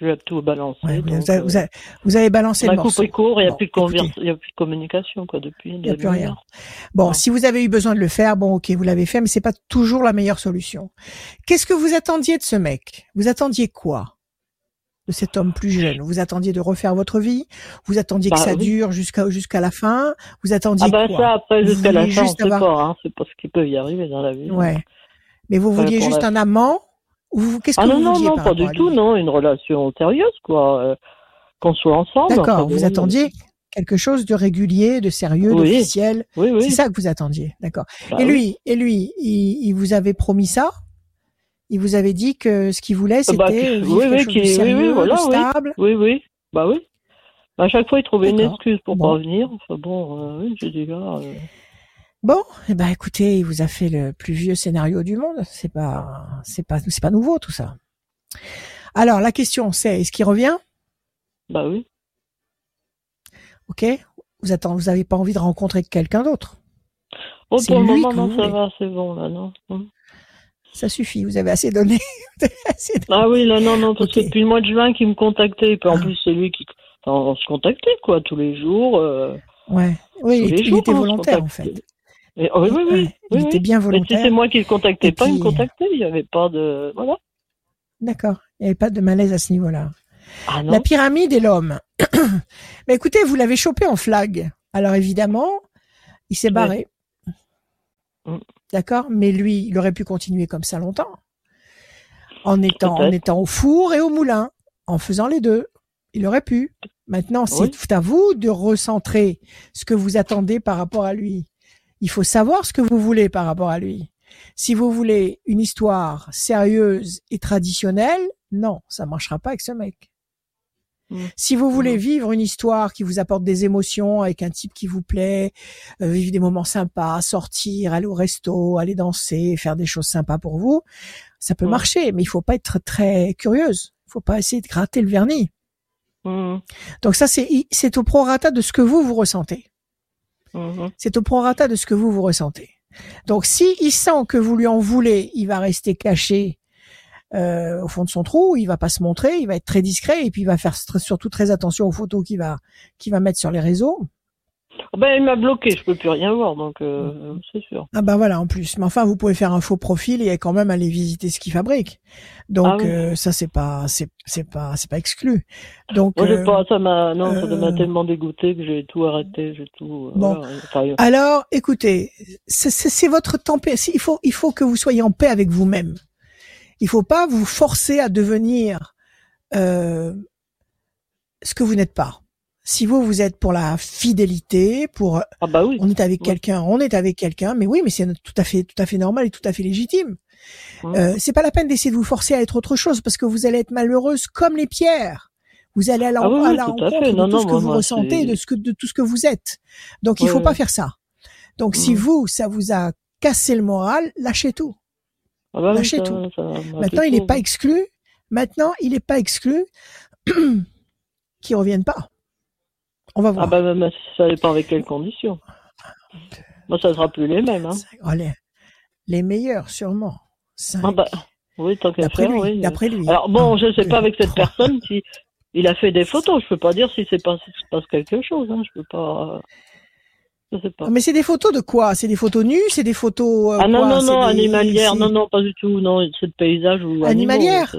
je vais tout balancer. vous, avez, vous, avez, vous, avez, balancé le morceau. court, il n'y a, plus de a plus de communication quoi depuis. Il n'y a plus rien. Bon, si vous avez eu besoin de le faire, bon, ok, vous l'avez fait, mais c'est pas toujours la meilleure solution. Qu'est-ce que vous attendiez de ce mec? Vous attendiez quoi? De cet homme plus jeune Vous attendiez de refaire votre vie? Vous attendiez que bah ça dure jusqu'à jusqu'à la fin? Vous attendiez ah bah quoi? ça après jusqu'à la fin, on sait pas. Hein, c'est pas ce qui peut y arriver dans la vie. Ouais. Mais vous vouliez juste un amant? Qu'est-ce ah que non, vous non, non, pas du tout, non, une relation sérieuse, quoi. Euh, qu'on soit ensemble. D'accord, vous attendiez quelque chose de régulier, de sérieux, d'officiel? Oui, oui. C'est ça que vous attendiez, d'accord. Bah et lui, et lui, il, il, vous avait promis ça? Il vous avait dit que ce qu'il voulait, bah, c'était vivre oui, quelque chose de sérieux, voilà, de stable Oui, oui, bah oui. À chaque fois, il trouvait une excuse pour pas venir. Enfin bon, euh, oui, j'ai dit là... Euh, Bon, eh ben écoutez, il vous a fait le plus vieux scénario du monde. C'est pas, c'est pas, c'est pas nouveau tout ça. Alors la question c'est, est-ce qu'il revient? Bah oui. Ok. Vous attendez, vous avez pas envie de rencontrer quelqu'un d'autre? Oh pour le moment non, ça va, c'est bon là, non. Ça suffit, vous avez assez donné. Ah oui, là non, non, parce que depuis le mois de juin qu'il me contactait, et puis en ah. plus c'est lui qui, on se contactait quoi tous les jours. Euh... Ouais, oui, il, était volontaire en fait. Oh, oui, oui, oui, Il était bien volontaire. si c'est moi qui le contactais pas, il me contactait. Il n'y avait pas de. Voilà. D'accord. Il n'y avait pas de malaise à ce niveau-là. Ah La pyramide et l'homme. Mais écoutez, vous l'avez chopé en flag. Alors évidemment, il s'est barré. Mm. D'accord? Mais lui, il aurait pu continuer comme ça longtemps. En étant, en étant au four et au moulin. En faisant les deux. Il aurait pu. Maintenant, c'est à vous de recentrer ce que vous attendez par rapport à lui il faut savoir ce que vous voulez par rapport à lui. Si vous voulez une histoire sérieuse et traditionnelle, non, ça marchera pas avec ce mec. Mmh. Si vous voulez mmh. vivre une histoire qui vous apporte des émotions avec un type qui vous plaît, euh, vivre des moments sympas, sortir, aller au resto, aller danser, faire des choses sympas pour vous, ça peut mmh. marcher, mais il faut pas être très curieuse. Il faut pas essayer de gratter le vernis. Donc ça, c'est c'est au prorata de ce que vous vous ressentez. Mhm. C'est au prorata de ce que vous vous ressentez. Donc, si il sent que vous lui en voulez, il va rester caché euh, au fond de son trou, il va pas se montrer, il va être très discret et puis il va faire surtout très attention aux photos qu'il va qu'il va mettre sur les réseaux. Oh, ben, il m'a bloqué, je peux plus rien voir, donc euh, c'est sûr. Ah ben voilà, en plus. Mais enfin, vous pouvez faire un faux profil et quand même aller visiter ce qu'il fabrique. Donc ah euh, ça, c'est pas, c'est, c'est pas, c'est pas exclu. Donc Moi, euh, pas, ça m'a, non, ça m'a tellement dégoûté que j'ai tout arrêté, j'ai tout. bon. Alors, écoutez, c'est, c'est votre tempête. Il faut, il faut que vous soyez en paix avec vous-même. Il faut pas vous forcer à devenir ce que vous n'êtes pas si vous vous êtes pour la fidélité, pour ah bah oui. on est avec quelqu'un, on est avec quelqu'un, mais oui, mais c'est tout à fait tout à fait normal et tout à fait légitime. Euh, c'est pas la peine d'essayer de vous forcer à être autre chose parce que vous allez être malheureuse comme les pierres. Vous allez à la, ah rencontre de tout ce que vous ressentez, de ce que de tout ce que vous êtes. Donc il faut pas faire ça. Donc si vous ça vous a cassé le moral, lâchez tout. Ah bah tout. Maintenant il n'est pas exclu. Maintenant il n'est pas exclu qu'il revienne pas. On va voir. Ah bah, bah, ça dépend avec quelles conditions. Moi, ça sera plus les mêmes. Hein. Oh, les, meilleurs, sûrement. Ah bah, oui, tant qu'à faire, oui. D'après lui. Alors bon, je ne sais pas avec cette personne si il a fait des photos. Je peux pas dire si c'est pas se passe quelque chose. Hein. Je peux pas. Pas. Mais c'est des photos de quoi? C'est des photos nues? C'est des photos Ah non non non animalières non non pas du tout non c'est de paysage ou animalières.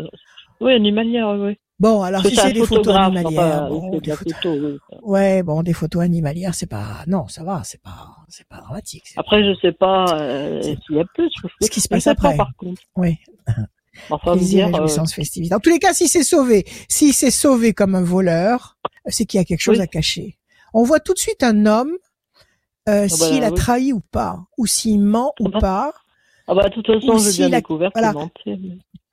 oui animalières oui. Bon alors si c'est des photos animalières, bon, des photos, oui, ouais bon des photos animalières c'est pas non ça va c'est pas c'est pas dramatique. Après je sais pas euh, s'il y a plus. Ce qui se passe après. par contre. Oui. Enfin, plaisir, dire, euh... Dans tous les cas, si c'est sauvé, si c'est sauvé comme un voleur, c'est qu'il y a quelque chose à cacher. On voit tout de suite un homme euh, ah bah, s'il a trahi ou pas, ou s'il ment ou bah. pas. Ah bah de toute façon, j'ai bien découvert voilà.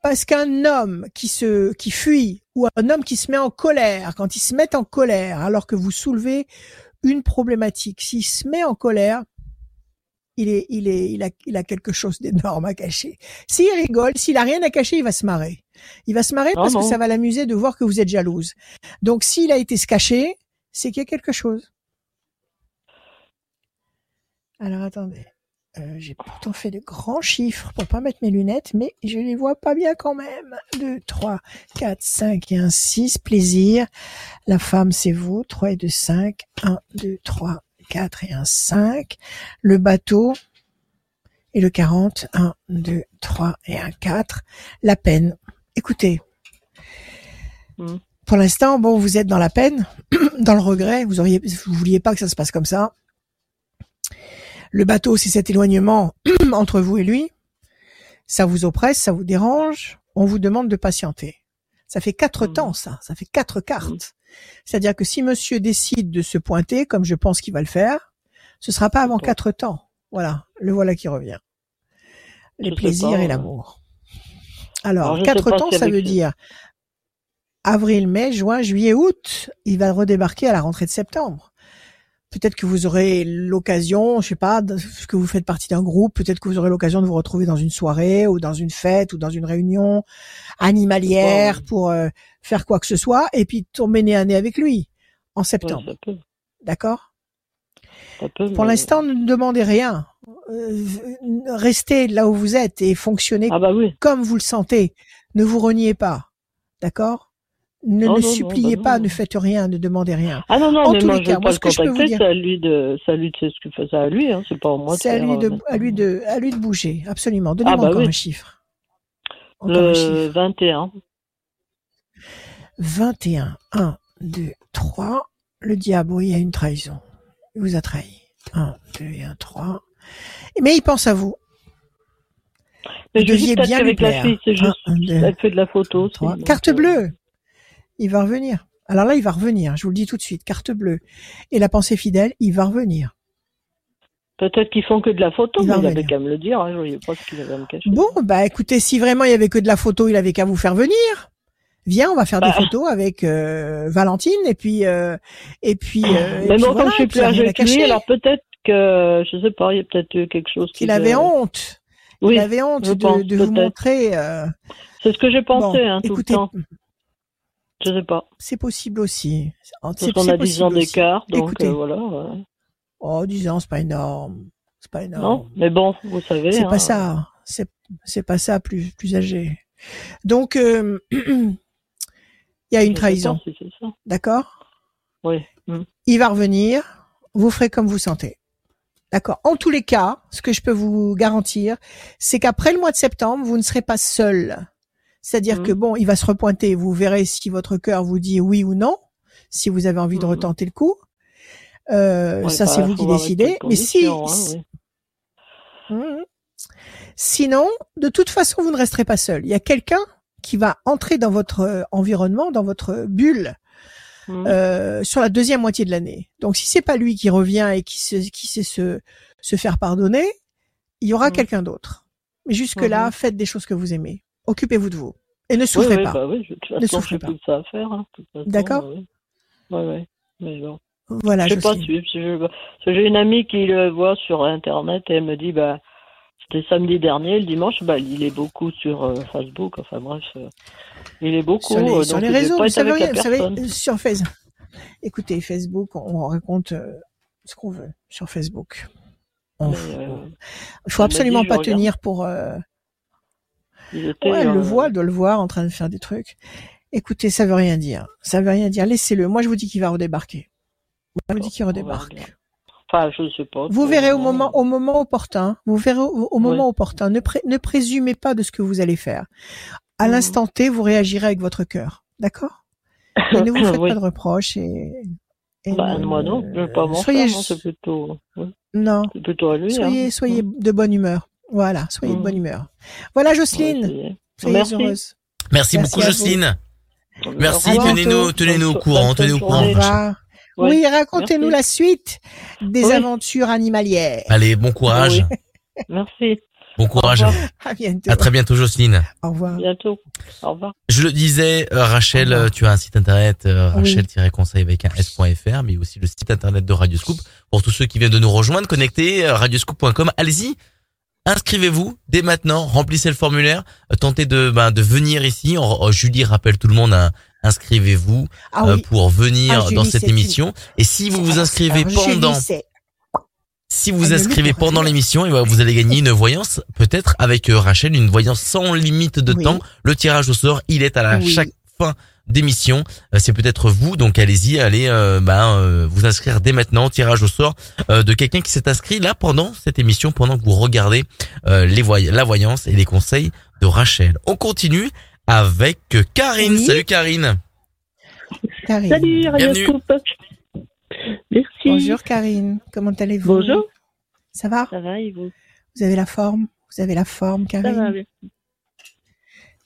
Parce qu'un homme qui se qui fuit ou un homme qui se met en colère, quand il se met en colère alors que vous soulevez une problématique, s'il se met en colère, il est, il est, il a, il a quelque chose d'énorme à cacher. S'il rigole, s'il a rien à cacher, il va se marrer. Il va se marrer parce que ça va l'amuser de voir que vous êtes jalouse. Donc, s'il a été se cacher, c'est qu'il y a quelque chose. Alors, attendez. Euh, j'ai pourtant fait de grands chiffres pour pas mettre mes lunettes, mais je les vois pas bien quand même. 2, 3, 4, 5 et 1, 6. Plaisir. La femme, c'est vous. 3 et 2, 5. 1, 2, 3, 4 et un 5. Le bateau et le 40. 1, 2, 3 et un 4. La peine. Écoutez. Hmm. Pour l'instant, bon, vous êtes dans la peine, dans le regret. Vous auriez, vous vouliez pas que ça se passe comme ça. Le bateau, c'est cet éloignement entre vous et lui. Ça vous oppresse, ça vous dérange. On vous demande de patienter. Ça fait quatre hmm. temps, ça. Ça fait quatre cartes. C'est-à-dire que si monsieur décide de se pointer, comme je pense qu'il va le faire, ce sera pas avant quatre temps. Voilà, le voilà qui revient. Les plaisirs et l'amour. Alors, quatre temps, ça veut dire avril, mai, juin, juillet, août. Il va redébarquer à la rentrée de septembre. Peut-être que vous aurez l'occasion, je sais pas, que vous faites partie d'un groupe, peut-être que vous aurez l'occasion de vous retrouver dans une soirée ou dans une fête ou dans une réunion animalière pour euh, faire quoi que ce soit et puis tomber nez à nez avec lui en septembre. D'accord? Pour l'instant, ne demandez rien. Euh, restez là où vous êtes et fonctionnez ah bah comme vous le sentez. Ne vous reniez pas. D'accord? Ne le suppliez bah pas, ne faites rien, ne demandez rien. Ah non, non, en mais moi, cas, moi, ce que je peux vous dire, c'est à lui de, c'est à lui de, c'est ce que fait à lui, hein, c'est pas à moi C'est à lui de, à lui de, à lui de bouger, absolument. Donnez-moi ah bah encore un chiffre. Encore le un chiffre. 21. 21. 1, 2, 3. Le diable, oui, il y a une trahison. Il vous a trahi. 1, 2 et 1, 3. Mais il pense à vous. Mais vous deviez bien lui plaire. La fille, c'est juste, 1, 2, elle fait de la photo. 3. Carte bleue. Il va revenir. Alors là, il va revenir. Je vous le dis tout de suite. Carte bleue. Et la pensée fidèle, il va revenir. Peut-être qu'ils font que de la photo, il mais il avait qu'à me le dire. Hein, je pas ce qu'il avait à me cacher. Bon, bah écoutez, si vraiment il y avait que de la photo, il avait qu'à vous faire venir. Viens, on va faire des bah. photos avec euh, Valentine et puis euh, et puis. Euh, mais bon, je suis plus avec lui, alors peut-être que je sais pas, il y a peut-être quelque chose. Qu'il avait honte. Oui, il avait honte de, de vous montrer. C'est ce que j'ai pensé hein, tout écoutez, le temps. Je sais pas. C'est possible aussi. C'est qu'on a 10 ans d'écart, donc Écoutez. voilà. Ouais. Oh, 10 ans, c'est pas énorme. C'est pas énorme. Non, mais bon, vous savez. C'est hein, pas ça. C'est c'est pas ça plus plus âgé. Donc euh, il y a une trahison. D'accord? Oui. Il va revenir, vous ferez comme vous sentez. D'accord? En tous les cas, ce que je peux vous garantir, c'est qu'après le mois de septembre, vous ne serez pas seul. C'est-à-dire que mmh. bon, il va se repointer. Vous verrez si votre cœur vous dit oui ou non, si vous avez envie de mmh. retenter le coup. Euh, ça, c'est vous qui décidez. Mais si, hein, mmh. sinon, de toute façon, vous ne resterez pas seul. Il y a quelqu'un qui va entrer dans votre euh, environnement, dans votre bulle, euh, sur la deuxième moitié de l'année. Donc, si c'est pas lui qui revient et qui, se, qui sait se, se faire pardonner, il y aura quelqu'un d'autre. Mais jusque là, faites des choses que vous aimez. Occupez-vous de vous. Et ne souffrez oui, pas. Bah oui, je, ne souffrez pas. ça à faire. Hein, D'accord Oui, oui. Mais bon. Voilà, je sais pas suivre. J'ai une amie qui le voit sur Internet et elle me dit, bah, c'était samedi dernier, le dimanche, bah, il est beaucoup sur euh, Facebook. Enfin bref, euh, il est beaucoup. Sur les, euh, sur les réseaux, vous savez, vous savez, sur Facebook. Écoutez, Facebook, on raconte ce qu'on veut sur Facebook. Il faut absolument pas tenir pour ouais, elle le voit, doit le voir en train de faire des trucs. Écoutez, ça veut rien dire. Ça veut rien dire. Laissez-le. Moi, je vous dis qu'il va redébarquer. Moi, je vous dis qu'il redébarque. Enfin, je sais pas. Vous verrez au moment, au moment opportun. Vous verrez au, moment opportun. Ne, ne présumez pas de ce que vous allez faire. À mmh. l'instant T, vous réagirez avec votre cœur. D'accord? Ne vous faites pas de reproches et. bah, moi non, je vais pas m'en soyez... faire, c'est plutôt. Non. C'est plutôt à lui. Soyez, hein. soyez de bonne humeur. Voilà, soyez de bonne humeur. Voilà, Jocelyne. soyez Merci. heureuse. Merci, beaucoup, Jocelyne. Merci, tenez-nous, tenez-nous au courant, tenez-nous au courant. Oui, racontez-nous la suite des aventures animalières. Allez, bon courage. Merci. Bon courage. À bientôt. À très bientôt, Jocelyne. Au revoir. Bientôt. Au revoir. Je le disais, euh, Rachel, euh, tu as un site internet, euh, rachel-conseil avec un s.fr, mais aussi le site internet de Radioscoop. Pour tous ceux qui viennent de nous rejoindre, connectez radioscoop.com. Allez-y, inscrivez-vous dès maintenant, remplissez le formulaire, tentez de ben, de venir ici. Julie rappelle tout le monde, hein, inscrivez-vous ah euh, pour venir ah, dans cette émission. Et si vous vous inscrivez pendant si vous vous inscrivez pendant l'émission, et ben, vous allez gagner une voyance, peut-être avec euh, Rachel, une voyance sans limite de temps. Le tirage au sort, il est à la chaque fin d'émission. Euh, c'est peut-être vous, donc allez-y, allez, ben, vous inscrire dès maintenant. Tirage au sort de quelqu'un qui s'est inscrit là pendant cette émission, pendant que vous regardez les la voyance et les conseils de Rachel. On continue avec Karine. Salut Karine. Karine. Salut Radio Merci. Bonjour Karine, comment allez-vous Bonjour. Ça va Ça va et vous Vous avez la forme? Vous avez la forme Karine Ça va, merci.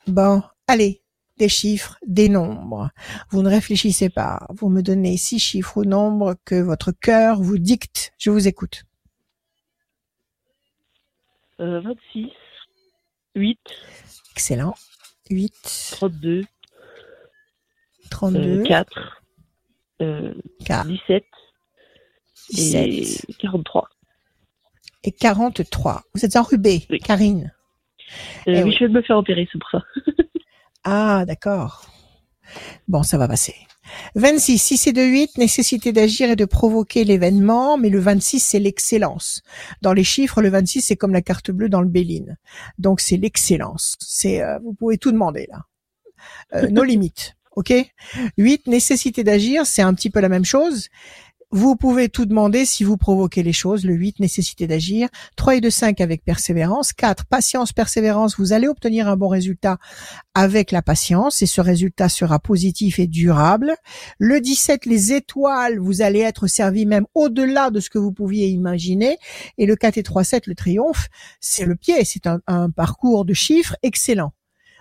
Bon, allez, des chiffres, des nombres. Vous ne réfléchissez pas. Vous me donnez six chiffres ou nombres que votre cœur vous dicte. Je vous écoute. Euh, 26, 8. Excellent. 8. 32. 32. 4. Euh, 4. 17. 17. Et 43. Et 43. Vous êtes enrubée, oui. Karine. Euh, oui, oui, je vais me faire opérer, c'est pour ça. ah, d'accord. Bon, ça va passer. 26, si c'est de 8, nécessité d'agir et de provoquer l'événement, mais le 26, c'est l'excellence. Dans les chiffres, le 26, c'est comme la carte bleue dans le Béline. Donc, c'est l'excellence. C'est, euh, vous pouvez tout demander, là. Euh, nos limites. OK? 8, nécessité d'agir, c'est un petit peu la même chose. Vous pouvez tout demander si vous provoquez les choses. Le 8, nécessité d'agir. 3 et 2, 5 avec persévérance. 4, patience, persévérance. Vous allez obtenir un bon résultat avec la patience et ce résultat sera positif et durable. Le 17, les étoiles. Vous allez être servi même au-delà de ce que vous pouviez imaginer. Et le 4 et 3, 7, le triomphe, c'est le pied. C'est un, un, parcours de chiffres excellent.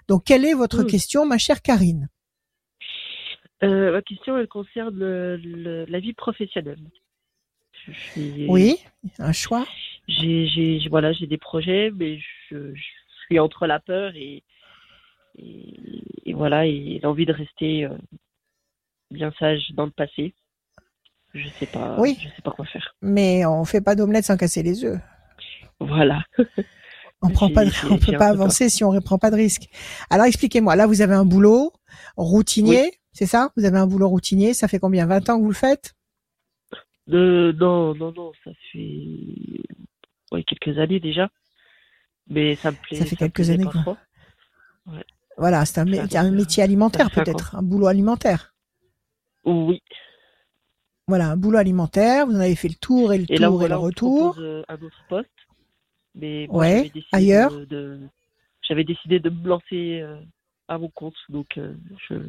Donc, quelle est votre mmh. question, ma chère Karine? Euh, ma question, elle concerne le, le, la vie professionnelle. Suis, oui, un choix. J'ai, j'ai, voilà, j'ai des projets, mais je, je, suis entre la peur et, et, et voilà, et l'envie de rester euh, bien sage dans le passé. Je sais pas. Oui. Je sais pas quoi faire. Mais on fait pas d'omelette sans casser les œufs. Voilà. on prend pas, on peut pas avancer si on ne prend pas de risque. Alors expliquez-moi. Là, vous avez un boulot routinier. Oui. C'est ça? Vous avez un boulot routinier, ça fait combien? 20 ans que vous le faites? Euh, Non, non, non, ça fait ouais, quelques années déjà. Mais ça me plaît. Ça fait quelques années. Quoi. Ouais. Voilà, c'est un, un, métier alimentaire peut-être, un boulot alimentaire. Oui. Voilà, un boulot alimentaire, vous en avez fait le tour et le et tour là, et le retour. Euh, un autre poste. Mais moi, ouais, ailleurs? De, de, j'avais décidé de me lancer euh, à mon compte, donc euh,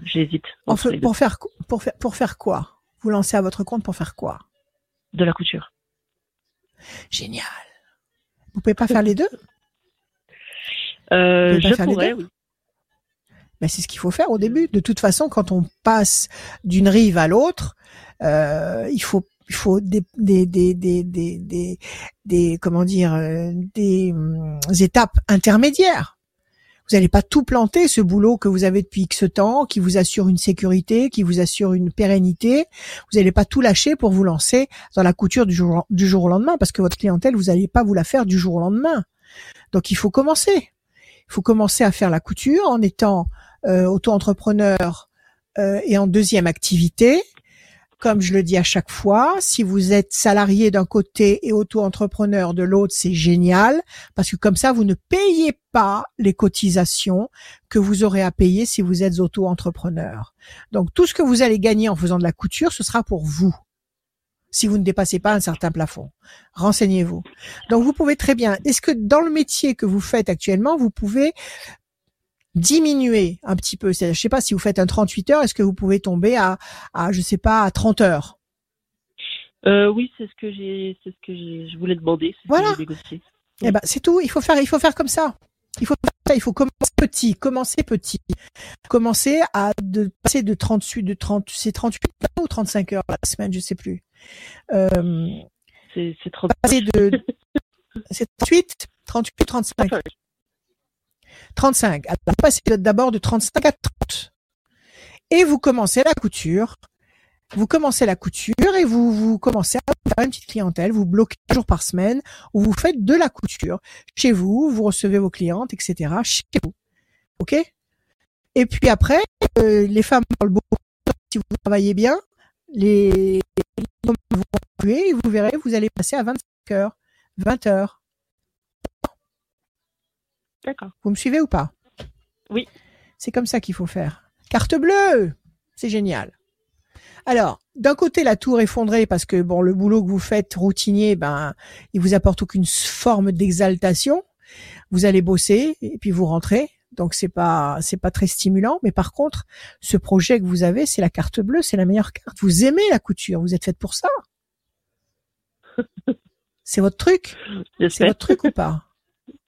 j'hésite. Pour faire, pour, faire, pour faire quoi? Vous lancez à votre compte pour faire quoi? De la couture. Génial. Vous pouvez pas faire les deux? euh, Je pourrais, oui. Ben, c'est ce qu'il faut faire au début. De toute façon, quand on passe d'une rive à l'autre, euh, il faut il faut des des des des des, des, des comment dire euh, des, des hum, étapes intermédiaires. Vous n'allez pas tout planter ce boulot que vous avez depuis X temps, qui vous assure une sécurité, qui vous assure une pérennité. Vous n'allez pas tout lâcher pour vous lancer dans la couture du jour, au lendemain, parce que votre clientèle, vous n'allez pas vous la faire du jour au lendemain. Donc il faut commencer. Il faut commencer à faire la couture en étant euh, auto-entrepreneur euh, et en deuxième activité comme je le dis à chaque fois, si vous êtes salarié d'un côté et auto-entrepreneur de l'autre, c'est génial parce que comme ça, vous ne payez pas les cotisations que vous aurez à payer si vous êtes auto-entrepreneur. Donc tout ce que vous allez gagner en faisant de la couture, ce sera pour vous. si vous ne dépassez pas un certain plafond. Renseignez-vous. Donc vous pouvez très bien. Est-ce que dans le métier que vous faites actuellement, vous pouvez diminuer un petit peu Je Je sais pas si vous faites un 38 heures, est-ce que vous pouvez tomber à, à je sais pas, à 30 heures? Euh, Oui, c'est ce que j'ai, c'est ce que je voulais demander. Voilà. Eh ben, c'est tout. Il faut faire, il faut faire comme ça. Il faut il faut commencer petit, commencer petit. Commencer à de, passer de 38, de 30, c'est 38 ou 35 heures la semaine, je sais plus. Euh, c'est 30. Passer de, c'est 38, 38, 35. 35. Alors, passez d'abord de 35 à 30. Et vous commencez la couture vous commencez la couture et vous, vous commencez à faire une petite clientèle, vous bloquez un jour par semaine où vous faites de la couture chez vous, vous recevez vos clientes, etc. chez vous. Ok? Et puis après, euh, les femmes parlent beaucoup. Si vous travaillez bien, les, vont et vous verrez, vous allez passer à 25 heures, 20 heures. D'accord. Vous me suivez ou pas? Oui. C'est comme ça qu'il faut faire. Carte bleue C'est génial. Alors, d'un côté, la tour effondrée parce que bon, le boulot que vous faites routinier, ben, il vous apporte aucune forme d'exaltation. Vous allez bosser et puis vous rentrez. Donc c'est pas c'est pas très stimulant, mais par contre, ce projet que vous avez, c'est la carte bleue, c'est la meilleure carte. Vous aimez la couture, vous êtes faite pour ça. C'est votre truc? C'est votre truc ou pas?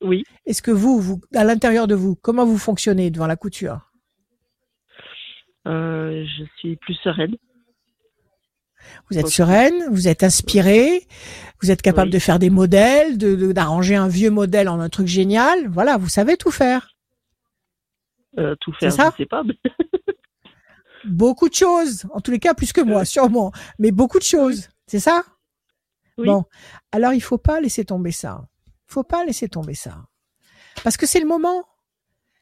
Oui. Est-ce que vous, vous, à l'intérieur de vous, comment vous fonctionnez devant la couture? Euh, Je suis plus sereine. Vous êtes sereine, vous êtes inspirée, vous êtes capable de faire des modèles, de d'arranger un vieux modèle en un truc génial. Voilà, vous savez tout faire. Euh, tout faire, ça? je sais pas. beaucoup de choses, en tous les cas plus que moi, sûrement, mais beaucoup de choses. C'est ça? Oui. Bon, alors il faut pas laisser tomber ça. Faut pas laisser tomber ça, parce que c'est le moment.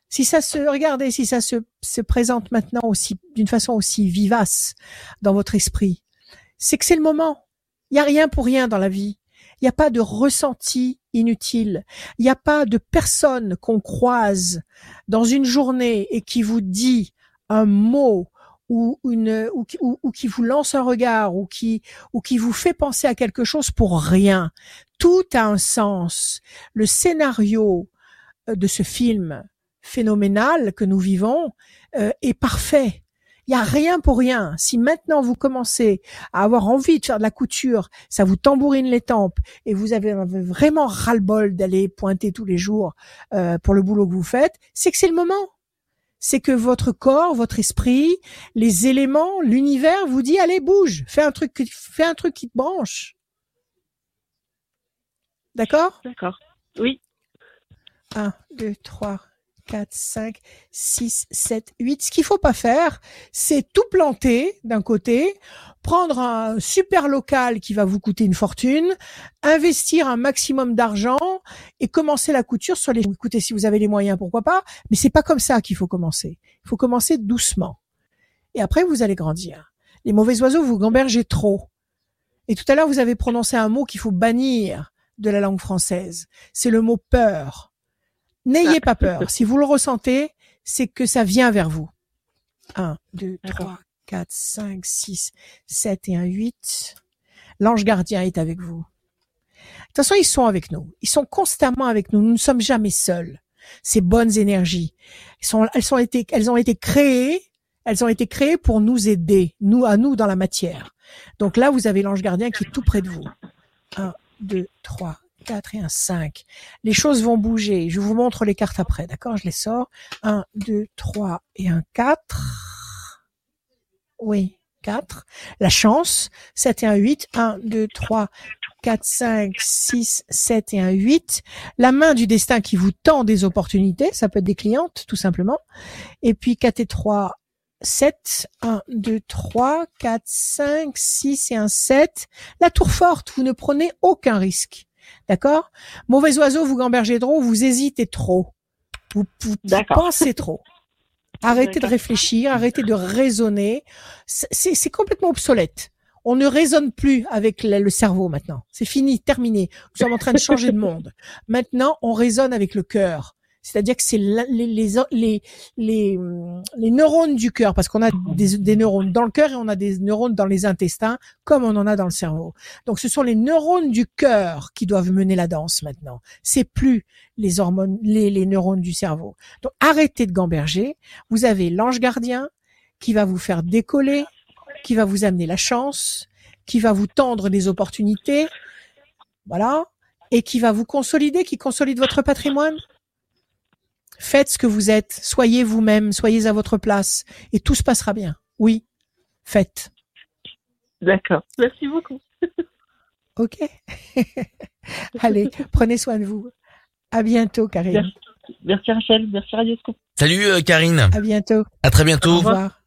Si ça se regardez, si ça se, se présente maintenant aussi d'une façon aussi vivace dans votre esprit, c'est que c'est le moment. Il n'y a rien pour rien dans la vie. Il n'y a pas de ressenti inutile. Il n'y a pas de personne qu'on croise dans une journée et qui vous dit un mot ou une ou, ou, qui vous lance un regard ou qui ou qui vous fait penser à quelque chose pour rien. Tout a un sens. Le scénario euh, de ce film phénoménal que nous vivons euh, est parfait. Il n'y a rien pour rien. Si maintenant vous commencez à avoir envie de faire de la couture, ça vous tambourine les tempes et vous avez vraiment ras-le-bol d'aller pointer tous les jours euh, pour le boulot que vous faites, c'est que c'est le moment. C'est que votre corps, votre esprit, les éléments, l'univers vous dit allez bouge, fais un truc, fais un truc qui te branche. D'accord? D'accord. Oui. Un, deux, trois, 4, 5, 6, 7, 8. Ce qu'il faut pas faire, c'est tout planter d'un côté, prendre un super local qui va vous coûter une fortune, investir un maximum d'argent et commencer la couture sur les. Écoutez, si vous avez les moyens, pourquoi pas Mais c'est pas comme ça qu'il faut commencer. Il faut commencer doucement. Et après, vous allez grandir. Les mauvais oiseaux vous gambergez trop. Et tout à l'heure, vous avez prononcé un mot qu'il faut bannir de la langue française. C'est le mot peur. N'ayez pas peur. Si vous le ressentez, c'est que ça vient vers vous. 1, 2, 3, 4, 5, 6, 7 et un 8. L'ange gardien est avec vous. De toute façon, ils sont avec nous. Ils sont constamment avec nous. Nous ne sommes jamais seuls. Ces bonnes énergies, elles, sont, elles, sont été, elles ont été créées. Elles ont été créées pour nous aider, nous à nous dans la matière. Donc là, vous avez l'ange gardien qui est tout près de vous. 1, 2, 3, 4 et un 5. Les choses vont bouger. Je vous montre les cartes après, d'accord? Je les sors. 1, 2, 3 et un 4. Oui, 4. La chance, 7 et un 8. 1, 2, 3, 4, 5, 6, 7 et un 8. La main du destin qui vous tend des opportunités. Ça peut être des clientes, tout simplement. Et puis 4 et 3, 7, 1, 2, 3, 4, 5, 6 et un 7. La tour forte, vous ne prenez aucun risque. D'accord? Mauvais oiseau, vous gambergez trop, vous hésitez trop. Vous, pensez trop. Arrêtez de réfléchir, arrêtez de raisonner. C'est complètement obsolète. On ne raisonne plus avec le cerveau maintenant. C'est fini, terminé. Nous sommes en train de changer de monde. Maintenant, on raisonne avec le cœur. C'est-à-dire que c'est les, les, les, les, les neurones du cœur, parce qu'on a des, des, neurones dans le cœur et on a des neurones dans les intestins, comme on en a dans le cerveau. Donc ce sont les neurones du cœur qui doivent mener la danse maintenant. C'est plus les hormones, les, les neurones du cerveau. Donc arrêtez de gamberger. Vous avez l'ange gardien qui va vous faire décoller, qui va vous amener la chance, qui va vous tendre des opportunités. Voilà. Et qui va vous consolider, qui consolide votre patrimoine. Faites ce que vous êtes, soyez vous-même, soyez à votre place et tout se passera bien. Oui, faites. D'accord, merci beaucoup. ok. Allez, prenez soin de vous. À bientôt, Karine. Merci, Rachel, merci Radioscope. Salut euh, Karine. À bientôt. À très bientôt. Au revoir.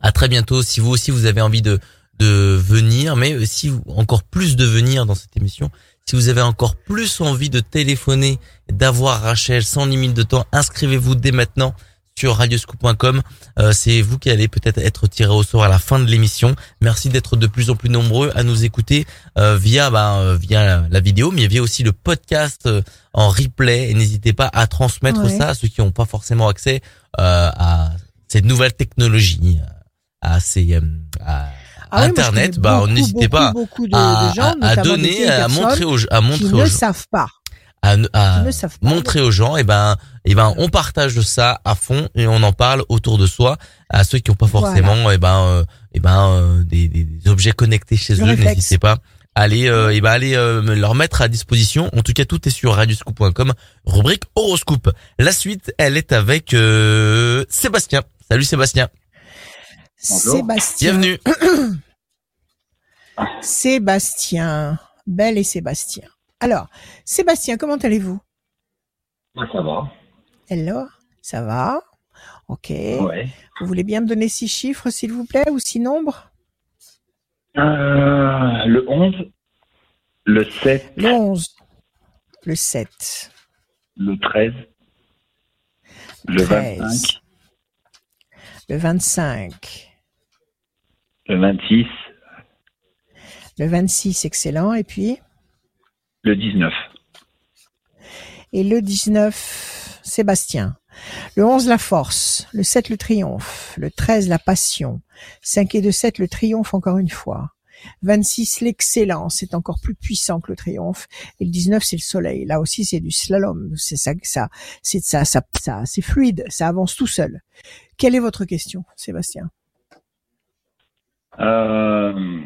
À très bientôt. Si vous aussi vous avez envie de de venir, mais aussi encore plus de venir dans cette émission, si vous avez encore plus envie de téléphoner, d'avoir Rachel sans limite de temps, inscrivez-vous dès maintenant sur radioscoop.com. Euh, c'est vous qui allez peut-être être tiré au sort à la fin de l'émission. Merci d'être de plus en plus nombreux à nous écouter euh, via bah, euh, via la vidéo, mais via aussi le podcast en replay. Et n'hésitez pas à transmettre ça à ceux qui n'ont pas forcément accès à cette nouvelle technologie, à ces à, ah Internet, bah n'hésitez pas à, donner, à montrer aux, à montrer qui aux ne gens. savent pas. À, à montrer aux gens, et ben, et ben, on partage ça à fond et on en parle autour de soi à ceux qui n'ont pas forcément, et ben, euh, et ben, euh, des, des, objets connectés chez eux. N'hésitez pas. Allez, euh, et ben, allez leur mettre à disposition. En tout cas, tout est sur radioscoop.com, rubrique horoscope. La suite, elle est avec Sébastien. Salut Sébastien. Sébastien. Bienvenue. Sébastien. Belle et Sébastien. Alors, Sébastien, comment allez-vous? Ça va. Hello, ça va? Ok. Vous voulez bien me donner six chiffres, s'il vous plaît, ou six nombres? Euh, Le 11, le 7. Le 11, le 7. Le 13, le 25. Le 25. Le 26. Le 26, excellent. Et puis? Le 19. Et le 19, Sébastien. Le 11, la force. Le 7, le triomphe. Le 13, la passion. 5 et 2, 7, le triomphe encore une fois. 26, l'excellence, c'est encore plus puissant que le triomphe. Et le 19, c'est le soleil. Là aussi, c'est du slalom. C'est ça, ça, c'est ça, ça, ça, c'est fluide. Ça avance tout seul. Quelle est votre question, Sébastien? Euh,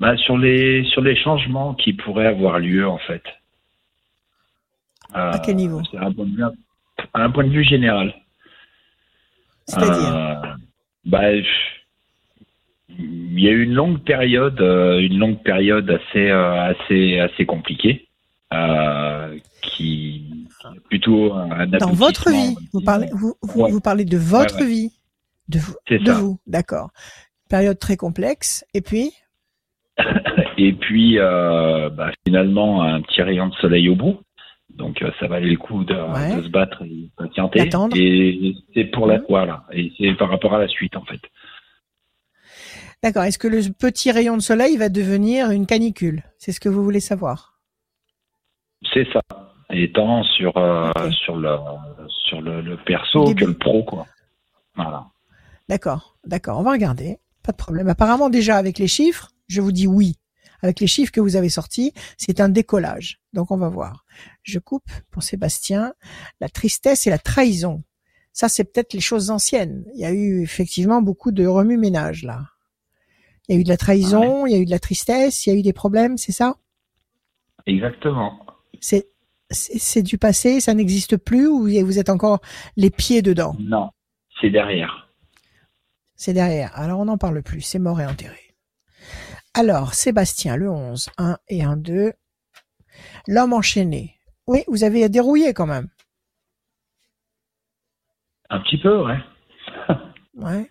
bah, sur les sur les changements qui pourraient avoir lieu en fait. à quel niveau à un, point de vue, à un point de vue général. C'est-à-dire euh, bah, il y a eu une longue période, euh, une longue période assez assez assez compliquée, qui plutôt un dans votre vie. Vous parlez vous, vous, parlez de votre vie, de vous, de vous, d'accord. Période très complexe. Et puis Et puis, euh, bah, finalement, un petit rayon de soleil au bout. Donc, euh, ça valait le coup de, se battre et patienter. Et c'est pour la, voilà. Et c'est par rapport à la suite, en fait. D'accord. Est-ce que le petit rayon de soleil va devenir une canicule? C'est ce que vous voulez savoir? C'est ça. Étant sur euh, sur le sur le, perso que le pro, quoi. Voilà. D'accord, d'accord. On va regarder. Pas de problème. Apparemment, déjà avec les chiffres, je vous dis oui. Avec les chiffres que vous avez sortis, c'est un décollage. Donc on va voir. Je coupe pour Sébastien. La tristesse et la trahison. Ça, c'est peut-être les choses anciennes. Il y a eu effectivement beaucoup de remue-ménage là. Il y a eu de la trahison, il y a eu de la tristesse, il y a eu des problèmes, c'est ça? Exactement. C'est c'est du passé, ça n'existe plus ou vous êtes encore les pieds dedans? Non, c'est derrière. C'est derrière. Alors on n'en parle plus, c'est mort et enterré. Alors, Sébastien, le 11, 1 et 1, 2. L'homme enchaîné. Oui, vous avez dérouillé quand même. Un petit peu, ouais. ouais.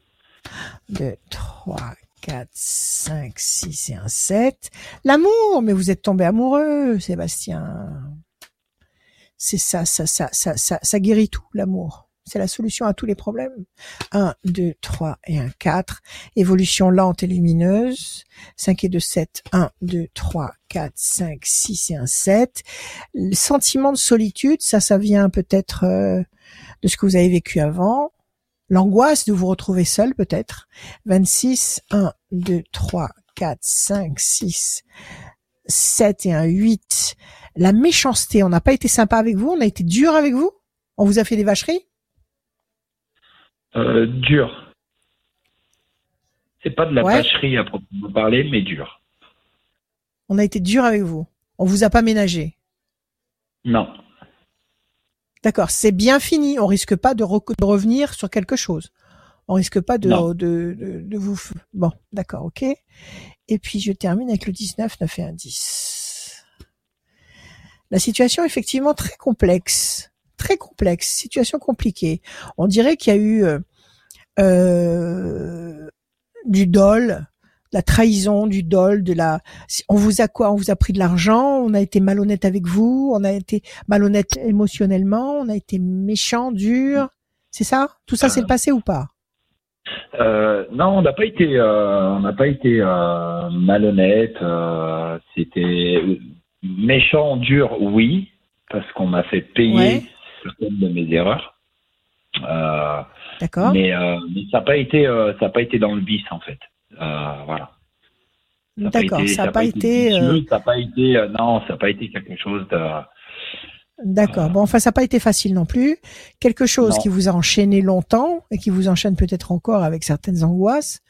2, 3, 4, 5, 6 et 1, 7. L'amour, mais vous êtes tombé amoureux, Sébastien. C'est ça, ça, ça, ça, ça, ça guérit tout, l'amour. C'est la solution à tous les problèmes. 1, 2, 3 et 1, 4. Évolution lente et lumineuse. 5 et 2, 7. 1, 2, 3, 4, 5, 6 et 1, 7. Le sentiment de solitude, ça, ça vient peut-être euh, de ce que vous avez vécu avant. L'angoisse de vous retrouver seul peut-être. 26, 1, 2, 3, 4, 5, 6, 7 et un 8. La méchanceté, on n'a pas été sympa avec vous, on a été dur avec vous On vous a fait des vacheries euh, Dur. C'est pas de la vacherie à proprement parler, mais dur. On a été dur avec vous. On vous a pas ménagé Non. D'accord, c'est bien fini. On risque pas de, revenir sur quelque chose. On risque pas de, de, de, vous. Bon, d'accord, ok. Et puis je termine avec le 19, 9 et 1, 10. La situation est effectivement très complexe. Très complexe. Situation compliquée. On dirait qu'il y a eu euh, euh du dol, la trahison, du dol, de la. On vous a quoi On vous a pris de l'argent. On a été malhonnête avec vous. On a été malhonnête émotionnellement. On a été méchant, dur. C'est ça? Tout ça, c'est le passé ou pas? Euh, non, on n'a pas été, euh, on n'a pas été euh, malhonnête. Euh, c'était méchant, dur, oui, parce qu'on m'a fait payer certaines de mes erreurs. D'accord. Mais, mais, ça n'a pas été, ça n'a pas été dans le vice en fait. voilà. D'accord, ça n'a pas été. Ça n'a pas été, non, ça n'a pas été quelque chose de D'accord. Bon, enfin, ça n'a pas été facile non plus. Quelque chose qui vous a enchaîné longtemps et qui vous enchaîne peut-être encore avec certaines angoisses.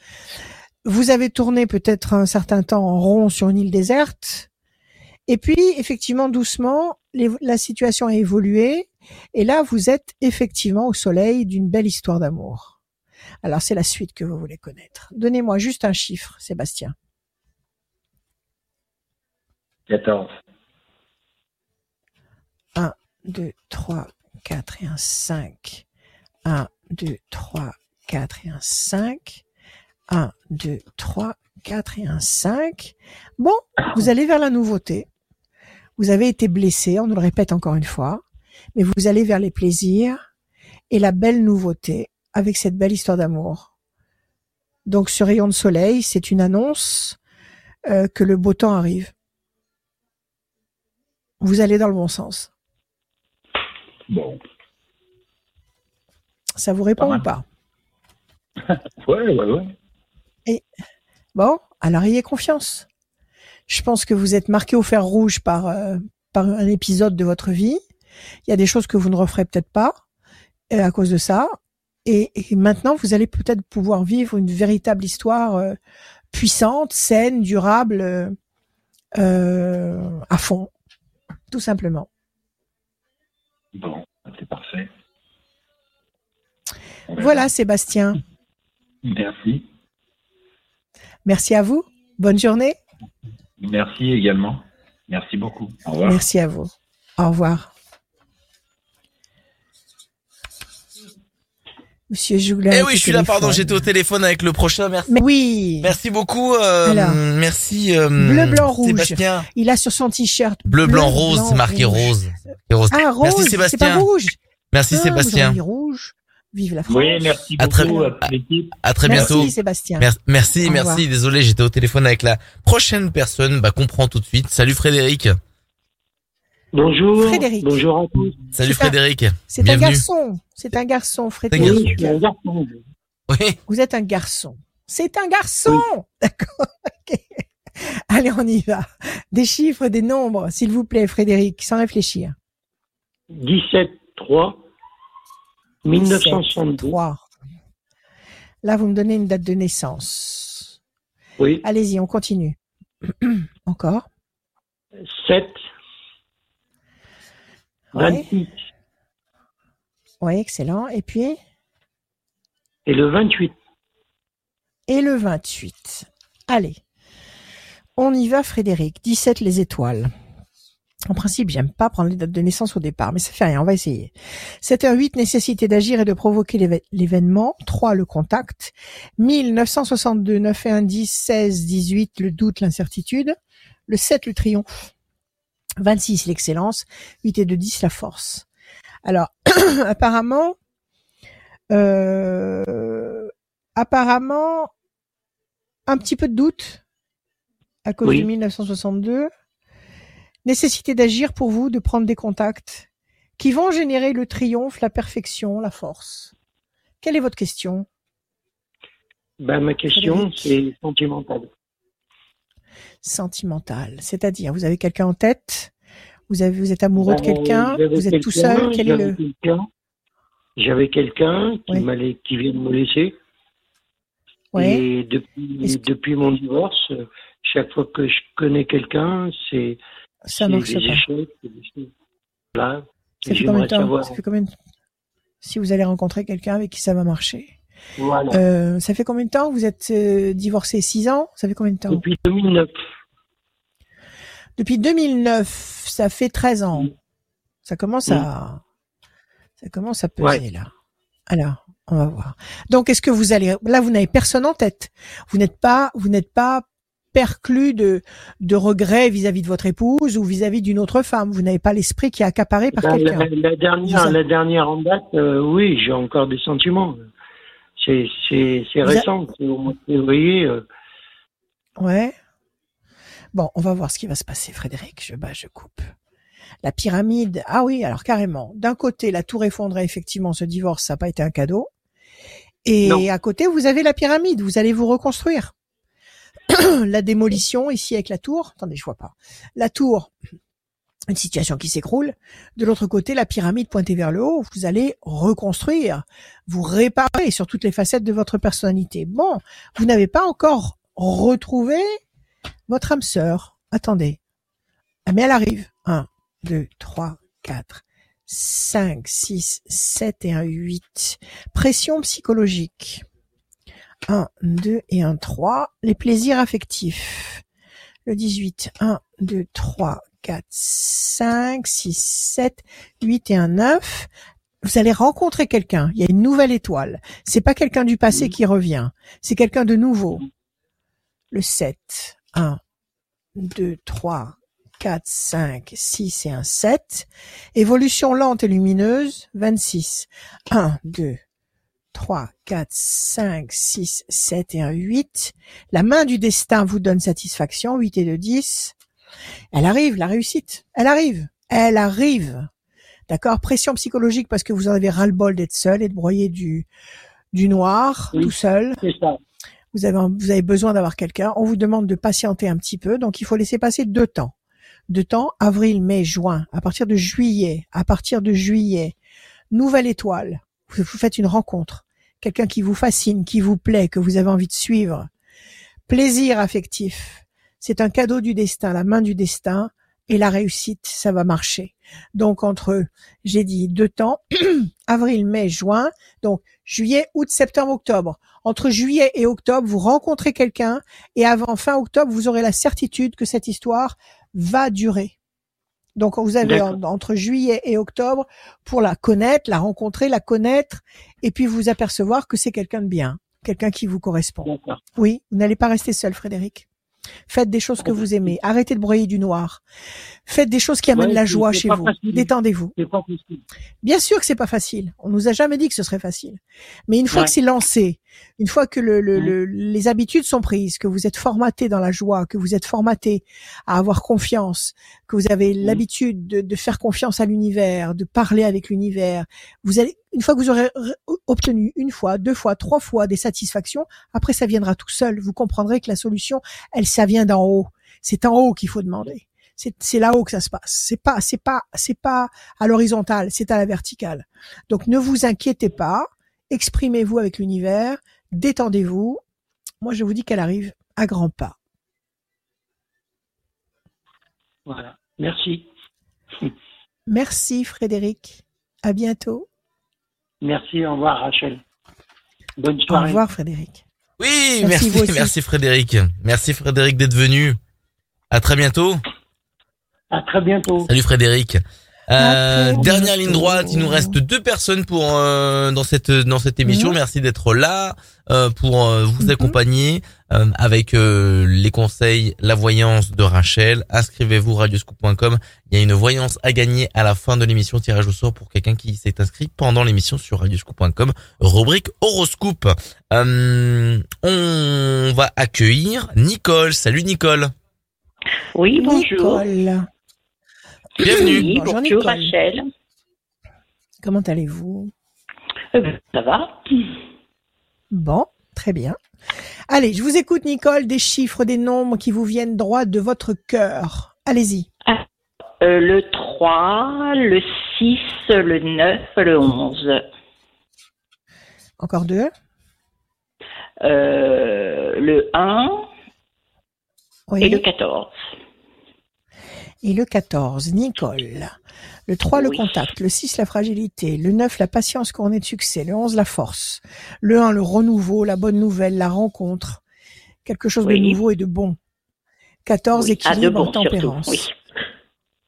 Vous avez tourné peut-être un certain temps en rond sur une île déserte. Et puis, effectivement, doucement, la situation a évolué. Et là, vous êtes effectivement au soleil d'une belle histoire d'amour. Alors, c'est la suite que vous voulez connaître. Donnez-moi juste un chiffre, Sébastien. 14. 2, 3, 4 et un 5. 1, 2, 3, 4 et un 5. 1, 2, 3, 4 et un 5. Bon, vous allez vers la nouveauté. Vous avez été blessé, on nous le répète encore une fois, mais vous allez vers les plaisirs et la belle nouveauté avec cette belle histoire d'amour. Donc ce rayon de soleil, c'est une annonce euh, que le beau temps arrive. Vous allez dans le bon sens. Bon. Ça vous répond ou pas? Ouais, ouais, ouais. Et bon, alors ayez confiance. Je pense que vous êtes marqué au fer rouge par euh, par un épisode de votre vie. Il y a des choses que vous ne referez peut-être pas euh, à cause de ça. Et, maintenant, vous allez peut-être pouvoir vivre une véritable histoire euh, puissante, saine, durable, à fond, tout simplement. Bon, c'est parfait. Voilà, Sébastien. Merci. Merci à vous. Bonne journée. Merci également. Merci beaucoup. Au revoir. Merci à vous. Au revoir. Monsieur Jougla. Eh oui, je suis là, pardon, j'étais au téléphone avec le prochain. Merci. oui. Merci beaucoup. Euh, merci. Euh, bleu, blanc, rouge. Il a sur son t-shirt. Bleu, blanc, rose, c'est marqué rose. rose. Ah, rose. Merci Sébastien. Pas rouge. Merci ah, Sébastien. rouge. Vive la France. Oui, merci à beaucoup à, à, très bientôt. Merci Sébastien. Merci, merci. Désolé, j'étais au téléphone avec la prochaine personne. Bah, comprends tout de suite. Salut Frédéric. Bonjour. Frédéric. Bonjour à tous. Salut Frédéric. C'est un garçon. C'est un garçon, Frédéric. un garçon. Oui. Vous êtes un garçon. C'est un garçon. D'accord. Allez, on y va. Des chiffres, des nombres, s'il vous plaît, Frédéric, sans réfléchir. 17 3 1963. 3. Là, vous me donnez une date de naissance. Oui. Allez-y, on continue. Encore. 7 26. Oui, excellent. Et puis? Et le 28. Et le 28. Allez. On y va, Frédéric. 17 les étoiles. En principe, j'aime pas prendre les dates de naissance au départ, mais ça fait rien, on va essayer. 7 h 8, nécessité d'agir et de provoquer l'événement. 3, le contact. 1962, 9 et 1, 10, 16, 18, le doute, l'incertitude. Le 7, le triomphe. 26, l'excellence. 8 et 2, 10, la force. Alors, apparemment, Euh, apparemment, un petit peu de doute à cause de 1962. Nécessité d'agir pour vous, de prendre des contacts qui vont générer le triomphe, la perfection, la force. Quelle est votre question? Ben, Ma question, c'est sentimentale. Sentimentale, c'est-à-dire, vous avez quelqu'un en tête vous, avez, vous êtes amoureux de ben, quelqu'un Vous êtes tout seul Quel est le... J'avais quelqu'un qui, qui vient de me laisser. Et depuis, depuis mon divorce, chaque fois que je connais quelqu'un, c'est ça marche des échecs. Là, ça fait combien de temps ça fait combien de... Si vous allez rencontrer quelqu'un avec qui ça va marcher? Voilà. Euh, ça fait combien de temps Vous êtes euh, divorcé? 6 ans? Ça fait combien de temps? Depuis 2009. Depuis 2009, ça fait 13 ans. Ça commence à ça commence à peser là. Alors, on va voir. Donc, est-ce que vous allez là vous n'avez personne en tête. Vous n'êtes pas vous n'êtes pas perclus de, de regrets vis-à-vis de votre épouse ou vis-à-vis d'une autre femme. Vous n'avez pas l'esprit qui est accaparé par ben, quelqu'un. La, dernière, la dernière en date, euh, oui, j'ai encore des sentiments. C'est, c'est, c'est récent, c'est au mois de février. Euh. Ouais. Bon, on va voir ce qui va se passer, Frédéric. Je bats, je coupe. La pyramide, ah oui, alors carrément. D'un côté, la tour effondrée, effectivement, ce divorce, ça n'a pas été un cadeau. Et à côté, vous avez la pyramide, vous allez vous reconstruire. la démolition ici avec la tour. Attendez, je vois pas. La tour, une situation qui s'écroule. De l'autre côté, la pyramide pointée vers le haut. Vous allez reconstruire, vous réparer sur toutes les facettes de votre personnalité. Bon, vous n'avez pas encore retrouvé votre âme sœur. Attendez. Ah, mais elle arrive. 1, 2, 3, 4, 5, 6, 7 et un 8. Pression psychologique. 1, 2 et 1, 3. Les plaisirs affectifs. Le 18, 1, 2, 3, 4, 5, 6, 7, 8 et 1, 9. Vous allez rencontrer quelqu'un. Il y a une nouvelle étoile. C'est pas quelqu'un du passé qui revient. C'est quelqu'un de nouveau. Le 7, 1, 2, 3, 4, 5, 6 et 1, 7. Évolution lente et lumineuse, 26. 1, 2, 3, 4, 5, 6, 7 et un 8. La main du destin vous donne satisfaction, 8 et 2, 10. Elle arrive, la réussite. Elle arrive. Elle arrive. D'accord? Pression psychologique parce que vous en avez ras-le-bol d'être seul et de broyer du, du noir, tout seul. Vous avez, vous avez besoin d'avoir quelqu'un. On vous demande de patienter un petit peu. Donc, il faut laisser passer deux temps. Deux temps, avril, mai, juin. À partir de juillet, à partir de juillet, nouvelle étoile. Vous, vous faites une rencontre quelqu'un qui vous fascine, qui vous plaît, que vous avez envie de suivre. Plaisir affectif, c'est un cadeau du destin, la main du destin, et la réussite, ça va marcher. Donc entre, j'ai dit deux temps, avril, mai, juin, donc juillet, août, septembre, octobre. Entre juillet et octobre, vous rencontrez quelqu'un, et avant fin octobre, vous aurez la certitude que cette histoire va durer. Donc vous avez entre juillet et octobre pour la connaître, la rencontrer, la connaître, et puis vous apercevoir que c'est quelqu'un de bien, quelqu'un qui vous correspond. Oui, vous n'allez pas rester seul, Frédéric. Faites des choses que vous aimez. Arrêtez de broyer du noir. Faites des choses qui amènent la joie chez vous. Détendez-vous. Bien sûr que c'est pas facile. On nous a jamais dit que ce serait facile. Mais une fois que c'est lancé, une fois que le, le, les habitudes sont prises, que vous êtes formaté dans la joie, que vous êtes formaté à avoir confiance, que vous avez l'habitude de, de, faire confiance à l'univers, de parler avec l'univers, vous allez, une fois que vous aurez obtenu une fois, deux fois, trois fois des satisfactions, après ça viendra tout seul. Vous comprendrez que la solution, elle, ça vient d'en haut. C'est en haut qu'il faut demander c'est là-haut que ça se passe. C'est pas c'est pas c'est pas à l'horizontale, c'est à la verticale. Donc ne vous inquiétez pas, exprimez-vous avec l'univers, détendez-vous. Moi je vous dis qu'elle arrive à grands pas. Voilà. Merci. Merci Frédéric. À bientôt. Merci, au revoir Rachel. Bonne soirée. Au revoir Frédéric. Oui, merci, merci, merci Frédéric. Merci Frédéric d'être venu. À très bientôt. À très bientôt. Salut Frédéric. Euh, dernière ligne droite, il nous reste deux personnes pour euh, dans cette dans cette émission. Mhm. Merci d'être là euh, pour euh, vous mhm. accompagner. Euh, avec euh, les conseils, la voyance de Rachel. Inscrivez-vous radioscoop.com. Il y a une voyance à gagner à la fin de l'émission, tirage au sort pour quelqu'un qui s'est inscrit pendant l'émission sur radioscoop.com, rubrique horoscope. Euh, on va accueillir Nicole. Salut Nicole. Oui, bonjour. Nicole. Bienvenue. bonjour, Rachel. Comment allez-vous? Ça va. Bon, très bien. Allez, je vous écoute, Nicole, des chiffres, des nombres qui vous viennent droit de votre cœur. Allez-y. Ah, euh, le 3, le 6, le 9, le 11. Encore deux. Euh, le 1 et le 14. Et le 14, Nicole. Le 3, le contact. Le 6, la fragilité. Le 9, la patience couronnée de succès. Le 11, la force. Le 1, le renouveau, la bonne nouvelle, la rencontre. Quelque chose de nouveau et de bon. 14, équilibre, en tempérance.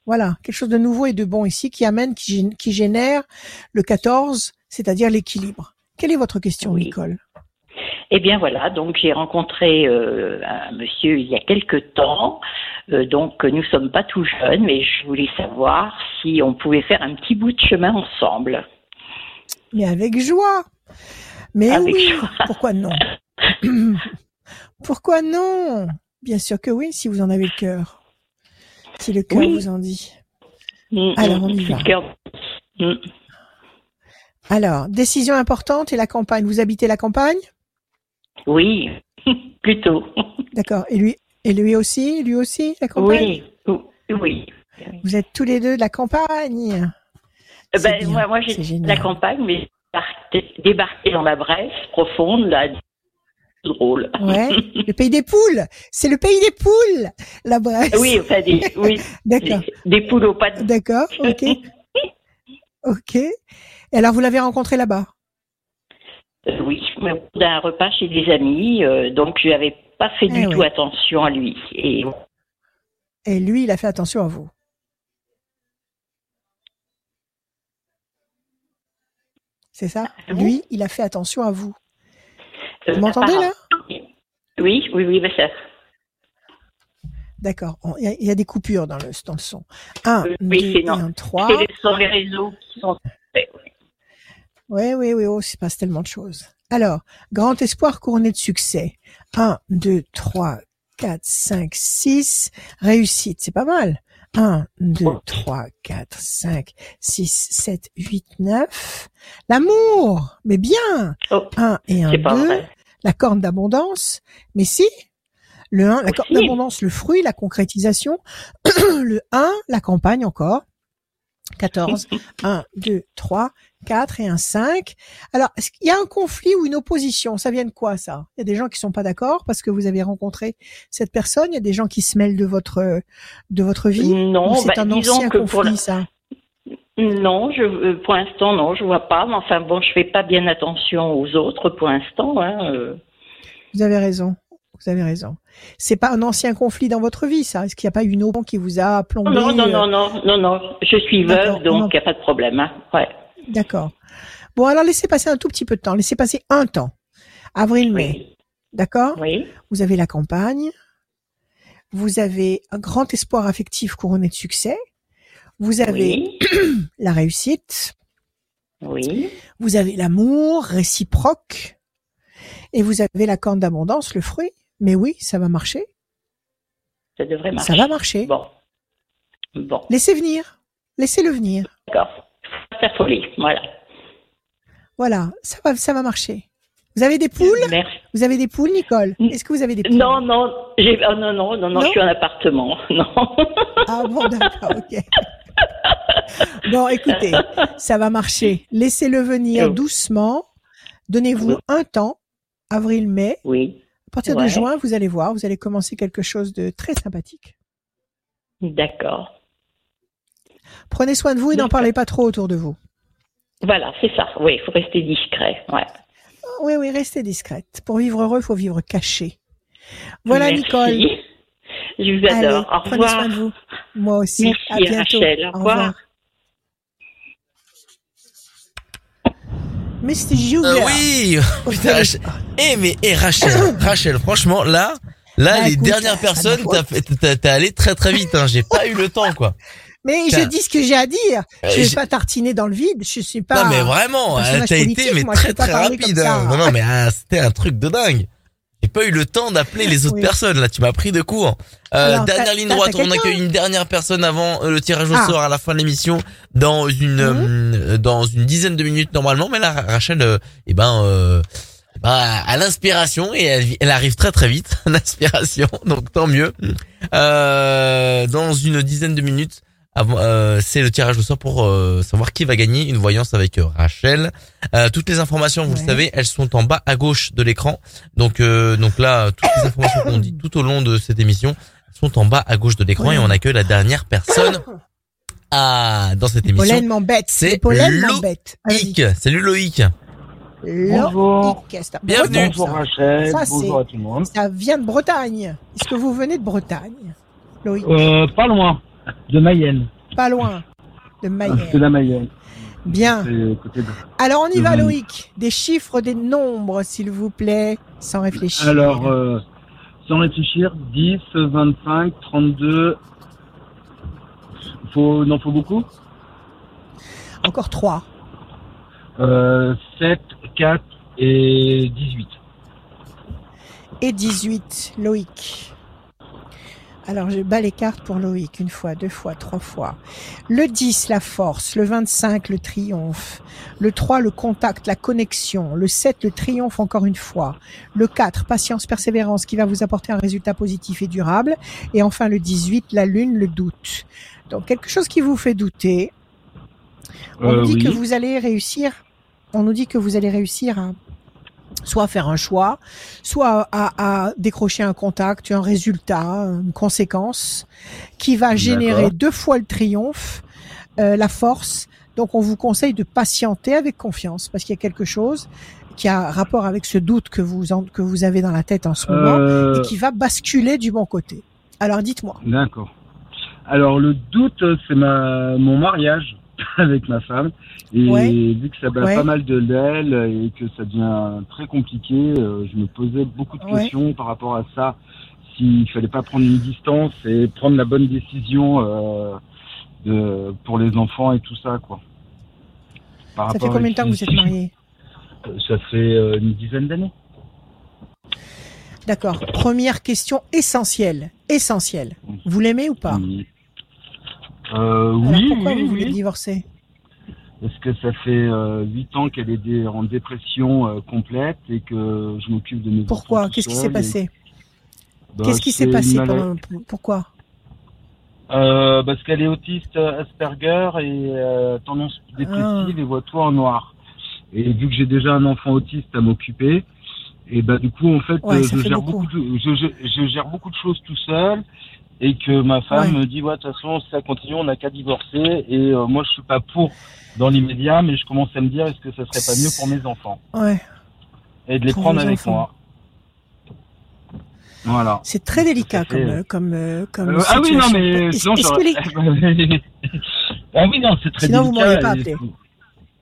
Voilà, quelque chose de nouveau et de bon ici qui amène, qui, qui génère le 14, c'est-à-dire l'équilibre. Quelle est votre question, Nicole? Eh bien voilà, donc j'ai rencontré euh, un monsieur il y a quelque temps. Euh, donc nous sommes pas tout jeunes, mais je voulais savoir si on pouvait faire un petit bout de chemin ensemble. Mais avec joie. Mais oui, pourquoi non? Pourquoi non? Bien sûr que oui, si vous en avez le cœur. Si le cœur vous en dit. Mm, mm, Alors on y va. Mm. Alors, décision importante et la campagne. Vous habitez la campagne? Oui, plutôt. D'accord. Et lui, et lui aussi, lui aussi, la campagne? Oui, oui. Vous êtes tous les deux de la campagne? Euh, ben, moi, moi j'ai de la campagne, mais débarqué dans la Bresse profonde, là, drôle. Ouais, le pays des poules. C'est le pays des poules, la Bresse. Oui, enfin, des, oui. D'accord. Des, poules au pas de... D'accord, ok. ok. Et alors, vous l'avez rencontré là-bas? Euh, oui, d'un repas chez des amis, euh, donc je n'avais pas fait du eh tout attention à lui. Et... et lui, il a fait attention à vous. C'est ça? Ah Lui, il a fait attention à vous. Euh, vous m'entendez là? Oui, oui, oui, mais ça. D'accord. Il y, a des coupures dans le, dans le son. Un, oui, deux, un, trois. C'est les réseaux qui sont. Oui, oui, oui, oh, il se passe tellement de choses. Alors, grand espoir couronné de succès. 1, 2, 3, 4, 5, 6. Réussite, c'est pas mal. 1, 2, 3, 4, 5, 6, 7, 8, 9. L'amour, mais bien. 1 et 1, 2. La corne d'abondance, mais si. Le 1, la corne d'abondance, le fruit, la concrétisation. le 1, la campagne encore. 14, 1, 2, 3, 4 et un 5. Alors, il y a un conflit ou une opposition? Ça vient de quoi ça? Il y a des gens qui sont pas d'accord parce que vous avez rencontré cette personne? Il y a des gens qui se mêlent de votre de votre vie? Non, c'est bah, un ancien conflit ça? Non, je, euh, pour l'instant non, je vois pas. Mais enfin bon, je fais pas bien attention aux autres pour l'instant. Hein, euh. Vous avez raison. Vous avez raison. C'est pas un ancien conflit dans votre vie, ça? Est-ce qu'il n'y a pas une eau qui vous a plombé Non, non, non, non, non, non. Je suis veuve, donc il n'y a pas de problème. Hein. Ouais. D'accord. Bon, alors laissez passer un tout petit peu de temps. Laissez passer un temps. Avril-mai. D'accord? Oui. Vous avez la campagne. Vous avez un grand espoir affectif couronné de succès. Vous avez la réussite. Oui. Vous avez l'amour réciproque. Et vous avez la corne d'abondance, le fruit. Mais oui, ça va marcher. Ça devrait marcher. Ça va marcher. Bon. Bon. Laissez venir. Laissez-le venir. D'accord sa folie. Voilà. Voilà, ça va, ça va marcher. Vous avez des poules? Merci. Vous avez des poules, Nicole? Est-ce que vous avez des poules? Non, non, j'ai, oh, non, non, non, non, je suis en appartement. Non. Ah bon, d'accord, ok. Bon, écoutez, ça va marcher. Laissez-le venir doucement. Donnez-vous un temps, avril-mai. Oui. À partir de juin, vous allez voir, vous allez commencer quelque chose de très sympathique. D'accord. Prenez soin de vous et n'en parlez pas trop autour de vous. Voilà, c'est ça. Oui, il faut rester discret. Ouais. Oui, oui, restez discrète. Pour vivre heureux, il faut vivre caché. Voilà, Nicole. Je vous adore. Au revoir. Prenez soin de vous. Moi aussi. Merci, à bientôt. Rachel. Au revoir. Mais c'était Julia. Euh, oui. Putain, eh mais eh Rachel, Rachel, franchement là, là bah, les dernières personnes, t'as t'as allé très très vite. Hein. J'ai pas eu le temps quoi. Mais je dis ce que j'ai à dire. Euh, je vais pas tartiner dans le vide. Je suis pas. Non mais vraiment, t'as été mais très très rapide. Hein. Non non mais ah, c'était un truc de dingue. J'ai pas eu le temps d'appeler les autres personnes. Là, tu m'as pris de court. Euh, dernière ligne droite. On accueille une dernière personne avant euh, le tirage au ah. sort à la fin de l'émission dans une mhm. euh, dans une dizaine de minutes normalement. Mais là, Rachel, euh, eh ben, euh, bah, à l'inspiration et elle, elle, arrive très très vite. L'inspiration, donc tant mieux. dans une dizaine de minutes, euh, c'est le tirage au sort pour euh, savoir qui va gagner une voyance avec euh, Rachel. toutes les informations, vous le savez, elles sont en bas à gauche de l'écran. Donc donc là, toutes les informations qu'on dit tout au long de cette émission sont en bas à gauche de l'écran et on accueille la dernière personne à dans cette émission. C'est Loïc. Salut Loïc. Bonjour. Bienvenue. Bonjour Rachel. Ça, Bonjour à tout le monde. Ça vient de Bretagne. Est-ce que vous venez de Bretagne, Loïc? Euh, Pas loin. De Mayenne. Pas loin. De Mayenne. De la Mayenne. Bien. Alors on y va Loïc. Des chiffres, des nombres s'il vous plaît, sans réfléchir. Alors, euh, sans réfléchir, 10, 25, 32. Faut, non, faut beaucoup? Encore 3. Euh, 7, 4 et 18. Et 18, Loïc. Alors, je bats les cartes pour Loïc une fois, deux fois, trois fois. Le 10, la force. Le 25, le triomphe. Le 3, le contact, la connexion. Le 7, le triomphe encore une fois. Le 4, patience, persévérance qui va vous apporter un résultat positif et durable. Et enfin, le 18, la lune, le doute. Donc, quelque chose qui vous fait douter. On nous euh, dit que vous allez réussir. On nous dit que vous allez réussir à soit faire un choix, soit à, décrocher un contact, un résultat, une conséquence qui va générer deux fois le triomphe, euh, la force. Donc on vous conseille de patienter avec confiance parce qu'il y a quelque chose qui a rapport avec ce doute que vous que vous avez dans la tête en ce moment euh. et qui va basculer du bon côté. Alors dites-moi. D'accord. Alors le doute, c'est ma mon mariage. avec ma femme. Et vu que ça bat pas mal de l'aile et que ça devient très compliqué, euh, je me posais beaucoup de questions par rapport à ça. S'il fallait pas prendre une distance et prendre la bonne décision euh, de, pour les enfants et tout ça, quoi. ça fait combien de temps que vous êtes mariés euh, Ça fait une dizaine d'années. D'accord. Première question essentielle. Essentielle. Vous l'aimez ou pas? Euh, oui, pourquoi vous voulez divorcer? Parce que ça fait euh, huit ans qu'elle est en dépression euh, complète et que je m'occupe de mes Pourquoi? Qu'est-ce qui s'est passé? Bah, Qu'est-ce qui s'est passé Pourquoi? Euh, Parce qu'elle est autiste Asperger et tendance dépressive ah. et voit tout en noir. Et vu que j'ai déjà un enfant autiste à m'occuper, et bah du coup en fait, je, gère beaucoup. je, je, gère beaucoup de choses tout seul et que ma femme me dit ouais de toute façon si ça continue on n'a qu'à divorcer. Et euh, moi je suis pas pour dans l'immédiat mais je commence à me dire est-ce que ça serait pas mieux pour mes enfants ouais. et de les prendre avec moi. voilà. C'est très délicat comme euh, comme euh, comme euh, ah oui non mais sinon ah oui non c'est très sinon délicat vous m'auriez pas appelé.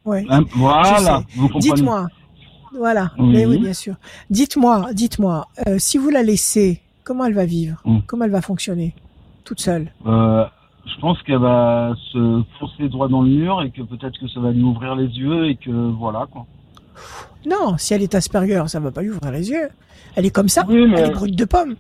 ouais. Hein, voilà dites-moi. Voilà. Oui. oui. bien sûr. Dites-moi dites-moi si vous la laissez Comment elle va vivre mm. Comment elle va fonctionner Toute seule euh, Je pense qu'elle va se foncer droit dans le mur et que peut-être que ça va lui ouvrir les yeux et que voilà quoi. Non, si elle est Asperger, ça va pas lui ouvrir les yeux. Elle est comme ça, elle est brute de pomme.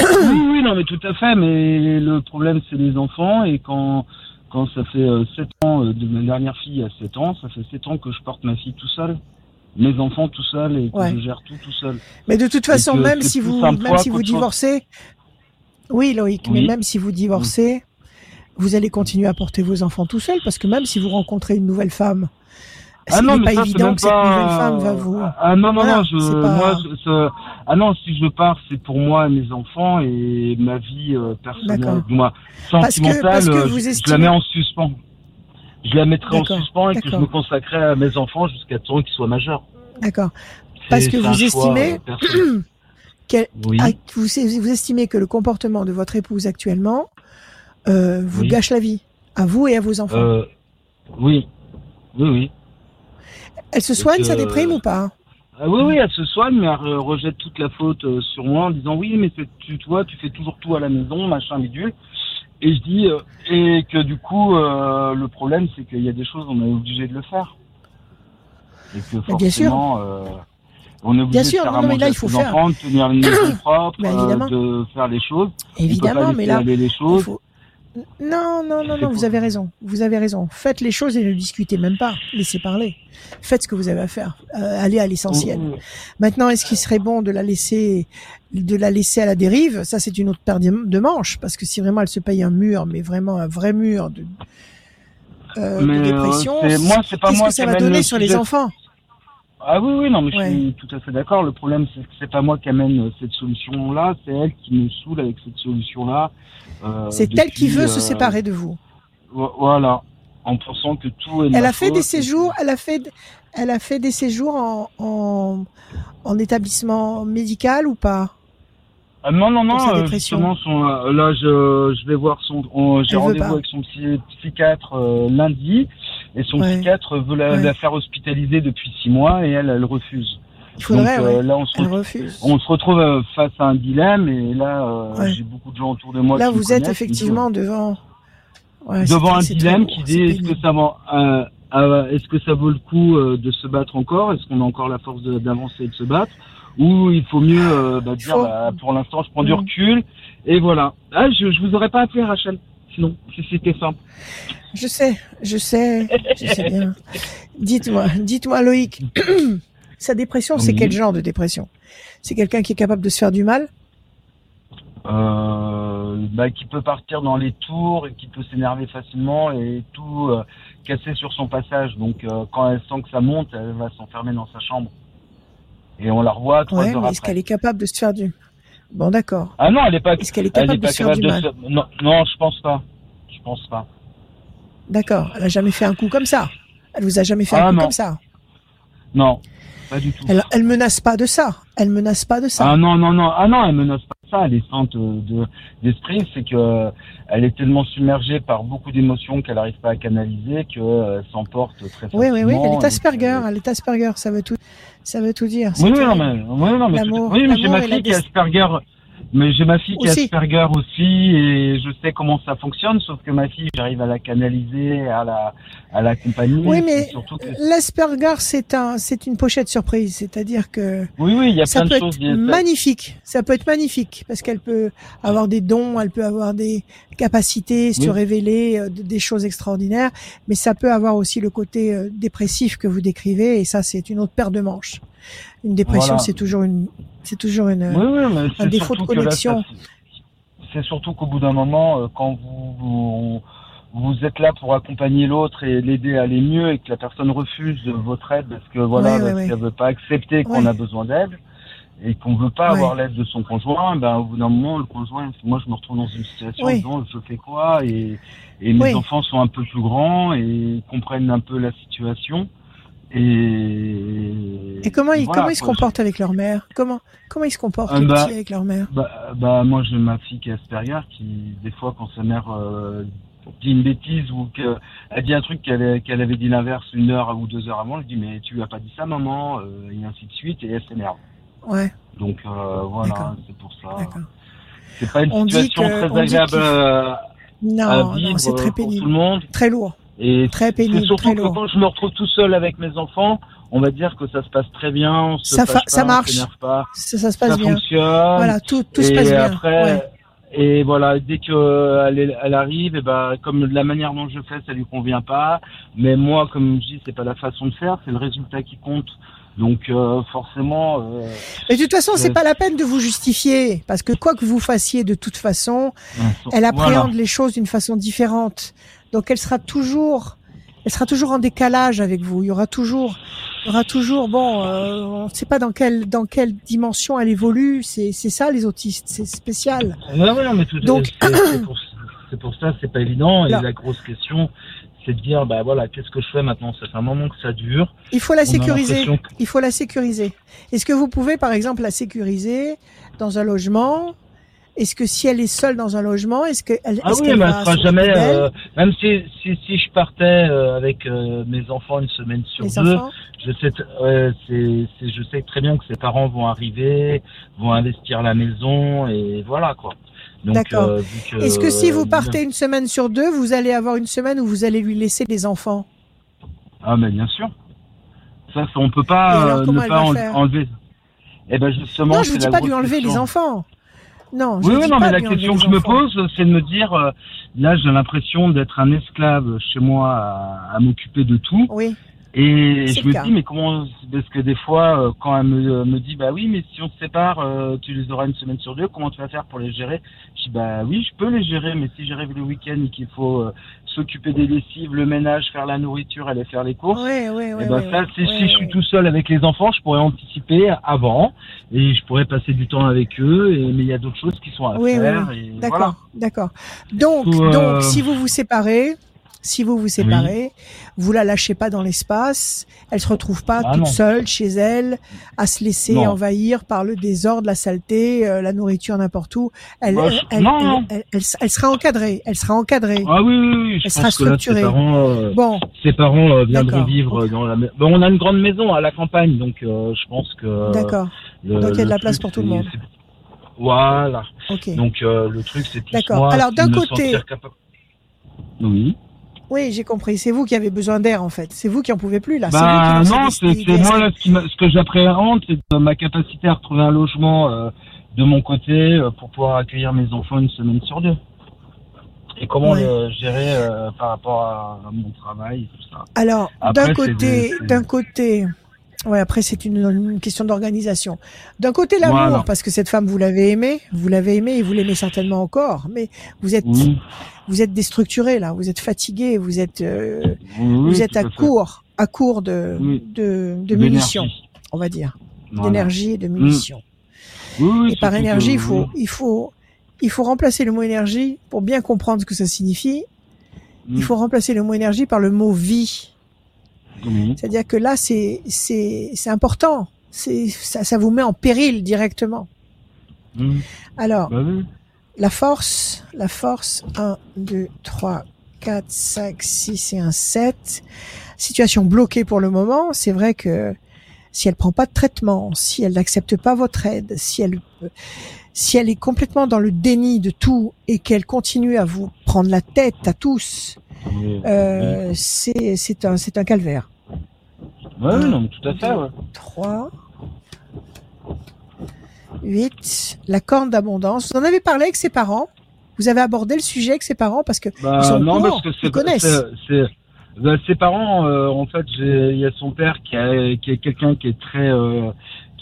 oui, oui, non, mais tout à fait. Mais le problème, c'est les enfants. Et quand, quand ça fait 7 euh, ans, euh, de ma dernière fille a 7 ans, ça fait 7 ans que je porte ma fille tout seul mes enfants tout seul et que je gère tout tout seul. Mais de toute façon, même si vous, même si vous divorcez, oui Loïc, mais même si vous divorcez, vous allez continuer à porter vos enfants tout seul parce que même si vous rencontrez une nouvelle femme, ah non, mais pas évident que cette nouvelle femme va vous. Ah non, non, non, je, moi, ah non, si je pars, c'est pour moi, mes enfants et ma vie euh, personnelle, moi, sentimentale, parce que, parce que vous estimez... je la mets en suspens je la mettrai en suspens et que je me consacrerai à mes enfants jusqu'à temps qu'ils soient majeurs. D'accord. Parce que vous estimez ah, vous, vous, estimez que le comportement de votre épouse actuellement euh, vous gâche la vie, à vous et à vos enfants? Euh, oui, oui, oui. Elle se soigne, ça déprime ou pas? Ah oui, oui, elle se soigne, mais elle rejette toute la faute sur moi en disant oui, mais tu, tu vois, tu fais toujours tout à la maison, machin, bidule. Et je dis, et que du coup, le problème, c'est qu'il y a des choses, on est obligé de le faire. Et que forcément, Bien sûr. On est obligé Bien sûr, de faire non, mais là, il faut faire. Enfants, de tenir une maison propre, bah, de faire les choses. Évidemment, mais là, les choses. Faut... Non, non, non, non, vous avez raison. Vous avez raison. Faites les choses et ne discutez même pas. Laissez parler. Faites ce que vous avez à faire. Euh, allez à l'essentiel. Mmh. Maintenant, est-ce qu'il serait bon de la laisser, de la laisser à la dérive? Ça, c'est une autre paire de manches, parce que si vraiment elle se paye un mur, mais vraiment un vrai mur de, euh, de dépression, qu'est-ce que ça va donner sur les enfants? Ah oui, oui, non, mais je suis tout à fait d'accord. Le problème, c'est que c'est pas moi qui amène euh, cette solution-là, c'est elle qui me saoule avec cette solution-là. Euh, c'est elle qui veut se euh, séparer de vous. Voilà, en pensant que tout est. Elle a fait des séjours. Elle a fait. Elle a fait des séjours en, en, en établissement médical ou pas? Ah, non, non, non, justement, son, là, je, je vais voir son, j'ai rendez-vous avec son psychiatre lundi. Et son psychiatre veut la, faire hospitaliser depuis six mois et elle, elle refuse. Il faudrait, Donc, euh, là, on se, refuse. on se retrouve euh, face à un dilemme et là, euh, j'ai beaucoup de gens autour de moi. Là, vous êtes effectivement devant. devant un dilemme qui dit est-ce que ça va, est-ce que ça vaut le coup de se battre encore? Est-ce qu'on a encore la force d'avancer et de se battre? Ou il faut mieux bah, dire bah, pour l'instant je prends du mm. recul et voilà. Ah, je, je vous aurais pas appelé Rachel. Sinon, si c'était simple. Je sais, je sais, je sais bien. Dites-moi, dites-moi Loïc, sa dépression, c'est quel genre de dépression? C'est quelqu'un qui est capable de se faire du mal? Euh, bah, qui peut partir dans les tours et qui peut s'énerver facilement et tout euh, casser sur son passage. Donc euh, quand elle sent que ça monte, elle va s'enfermer dans sa chambre. Et on la revoit trois heures Est-ce qu'elle est capable de se faire du Bon, d'accord. Ah non, elle est pas. Est-ce qu'elle est capable, de, faire du mal non, non, je pense pas. Je pense pas. D'accord. Elle a jamais fait un coup comme ça. Elle vous a jamais fait un ah, coup comme ça. Non, pas du tout. Elle, elle menace pas de ça. Elle menace pas de ça. Ah non non non ah non elle menace pas de ça. Elle est sainte de d'esprit, c'est que elle est tellement submergée par beaucoup d'émotions qu'elle n'arrive pas à canaliser qu'elle euh, s'emporte très facilement. Oui oui oui. Elle est Asperger. Elle est Asperger. Ça veut tout ça veut tout dire. Oui non mais oui non mais, oui, mais j'ai ma fille qui est Asperger. Mais j'ai ma fille qui a Asperger aussi et je sais comment ça fonctionne, sauf que ma fille, j'arrive à la canaliser, à la, à l'accompagner. Oui, mais l'Asperger, c'est un, c'est une pochette surprise, c'est-à-dire que oui, oui, il y a ça plein peut de choses. Être magnifique, ça peut être magnifique parce qu'elle peut avoir des dons, elle peut avoir des capacités, se révéler euh, des choses extraordinaires, mais ça peut avoir aussi le côté euh, dépressif que vous décrivez et ça, c'est une autre paire de manches. Une dépression, c'est toujours une, c'est toujours une, un défaut de connexion. C'est surtout qu'au bout d'un moment, euh, quand vous, vous, êtes là pour accompagner l'autre et l'aider à aller mieux et que la personne refuse votre aide parce que voilà, parce qu'elle veut pas accepter qu'on a besoin d'aide et qu'on veut pas avoir l'aide de son conjoint, ben au bout d'un moment, le conjoint, moi je me retrouve dans une situation où je fais quoi et, et mes enfants sont un peu plus grands et comprennent un peu la situation. Et, et comment, ils, comment ils se comportent avec leur mère? Comment comment ils se comportent euh, bah, avec leur mère? bah, bah, moi j'ai ma fille qui est Asperger qui des fois quand sa mère euh, dit une bêtise ou qu'elle dit un truc qu'elle qu'elle avait dit l'inverse une heure ou deux heures avant, je dis mais tu lui as pas dit ça maman euh, et ainsi de suite et elle s'énerve. Ouais. Donc euh, voilà c'est pour ça. C'est pas une situation très agréable à, non, vivre c'est très pénible. pour tout le monde. Très lourd. Et très pénible, surtout que quand je me retrouve tout seul avec mes enfants, on va dire que ça se passe très bien, ça, ça marche, pas, ça, se passe bien, fonctionne. Voilà, tout, tout se passe bien. Après, Et voilà, dès que elle, elle arrive, et ben comme la manière dont je fais, ça lui convient pas. Mais moi, comme je dis, c'est pas la façon de faire, c'est le résultat qui compte. Donc euh, forcément. Euh, Mais de toute façon, c'est pas la peine de vous justifier, parce que quoi que vous fassiez, de toute façon, elle appréhende les choses d'une façon différente. Donc elle sera toujours, elle sera toujours en décalage avec vous. Il y aura toujours, il y aura toujours, bon, euh, on ne sait pas dans quelle dans quelle dimension elle évolue. C'est c'est ça les autistes, c'est spécial. Ouais, ouais, mais tout, Donc c'est pour, ça, c'est pas évident. Et la grosse question, c'est de dire, bah voilà, qu'est-ce que je fais maintenant? Ça fait un moment que ça dure. Il faut la sécuriser. Il faut la sécuriser. Est-ce que vous pouvez, par exemple, la sécuriser dans un logement est-ce que si elle est seule dans un logement, est-ce que elle, ah oui, mais elle sera jamais. Euh, même si, si, si je partais euh, avec euh, mes enfants une semaine sur deux, je sais, c'est, je sais très bien que ses parents vont arriver, vont investir la maison et voilà quoi. D'accord. Est-ce que si vous partez une semaine sur deux, vous allez avoir une semaine où vous allez lui laisser des enfants? Ah mais bien sûr. Ça, on peut pas ne pas enlever. Eh ben justement. Non, je vous dis pas de lui enlever les enfants. Non, oui, oui, non, mais la question que je me pose, c'est de me dire, euh, là, j'ai l'impression d'être un esclave chez moi à, à m'occuper de tout. Oui. Et je me dis, mais comment Parce que des fois, euh, quand elle me, me dit, bah oui, mais si on se sépare, euh, tu les auras une semaine sur deux, comment tu vas faire pour les gérer? Je dis, bah oui, je peux les gérer, mais si j'arrive le week-end et qu'il faut euh, s'occuper des lessives, le ménage, faire la nourriture, aller faire les courses, ouais, ouais, et bah ça, si je suis tout seul avec les enfants, je pourrais anticiper avant et je pourrais passer du temps avec eux. Et, mais il y a d'autres choses qui sont à faire. D'accord, d'accord. Donc, donc, si vous vous séparez si vous vous séparez, vous la lâchez pas dans l'espace, elle se retrouve pas ah toute seule chez elle à se laisser envahir par le désordre, la saleté, euh, la nourriture n'importe où. Elle, elle, elle, sera encadrée, elle sera encadrée. Ah oui, oui, oui. elle sera structurée. ses parents, euh, bon, ses parents euh, viendront vivre dans la. Bon, on a une grande maison à la campagne, donc je pense que. D'accord. Donc il y a de la place pour tout le monde. Voilà. Donc le truc c'est plus D'accord. Alors d'un côté. Oui. Oui, j'ai compris. C'est vous qui avez besoin d'air, en fait. C'est vous qui en pouvez plus, là. Bah, non, c'est moi, là, ce, ce que j'appréhende, c'est ma capacité à retrouver un logement euh, de mon côté euh, pour pouvoir accueillir mes enfants une semaine sur deux. Et comment le gérer euh, par rapport à, mon travail et tout ça. Alors, d'un côté, d'un côté, Ouais, après c'est une, question d'organisation. D'un côté l'amour, parce que cette femme vous l'avez aimée, vous l'avez aimée et vous l'aimez certainement encore, mais vous êtes vous êtes déstructuré là, vous êtes fatigué, vous êtes euh, vous êtes à court à court de de, de munitions, on va dire, d'énergie et de munitions. et par énergie, il faut il faut il faut remplacer le mot énergie pour bien comprendre ce que ça signifie. Il faut remplacer le mot énergie par le mot vie. C'est-à-dire que là, c'est c'est c'est important. C'est ça, ça vous met en péril directement. Mmh. Alors, bah la force, la force, 1, 2, 3, 4, 5, 6 et un 7. Situation bloquée pour le moment. C'est vrai que si elle prend pas de traitement, si elle n'accepte pas votre aide, si elle si elle est complètement dans le déni de tout et qu'elle continue à vous prendre la tête à tous, euh, c'est c'est un c'est un calvaire. Ouais, non, tout à fait. Ouais. 3 8 la corne d'abondance. Vous en avez parlé avec ses parents? Vous avez abordé le sujet avec ses parents parce que bah, ils sont non, parce que c'est connaissent. Bah, ses parents, euh, en fait, il y a son père qui, a, qui est quelqu'un qui est très euh,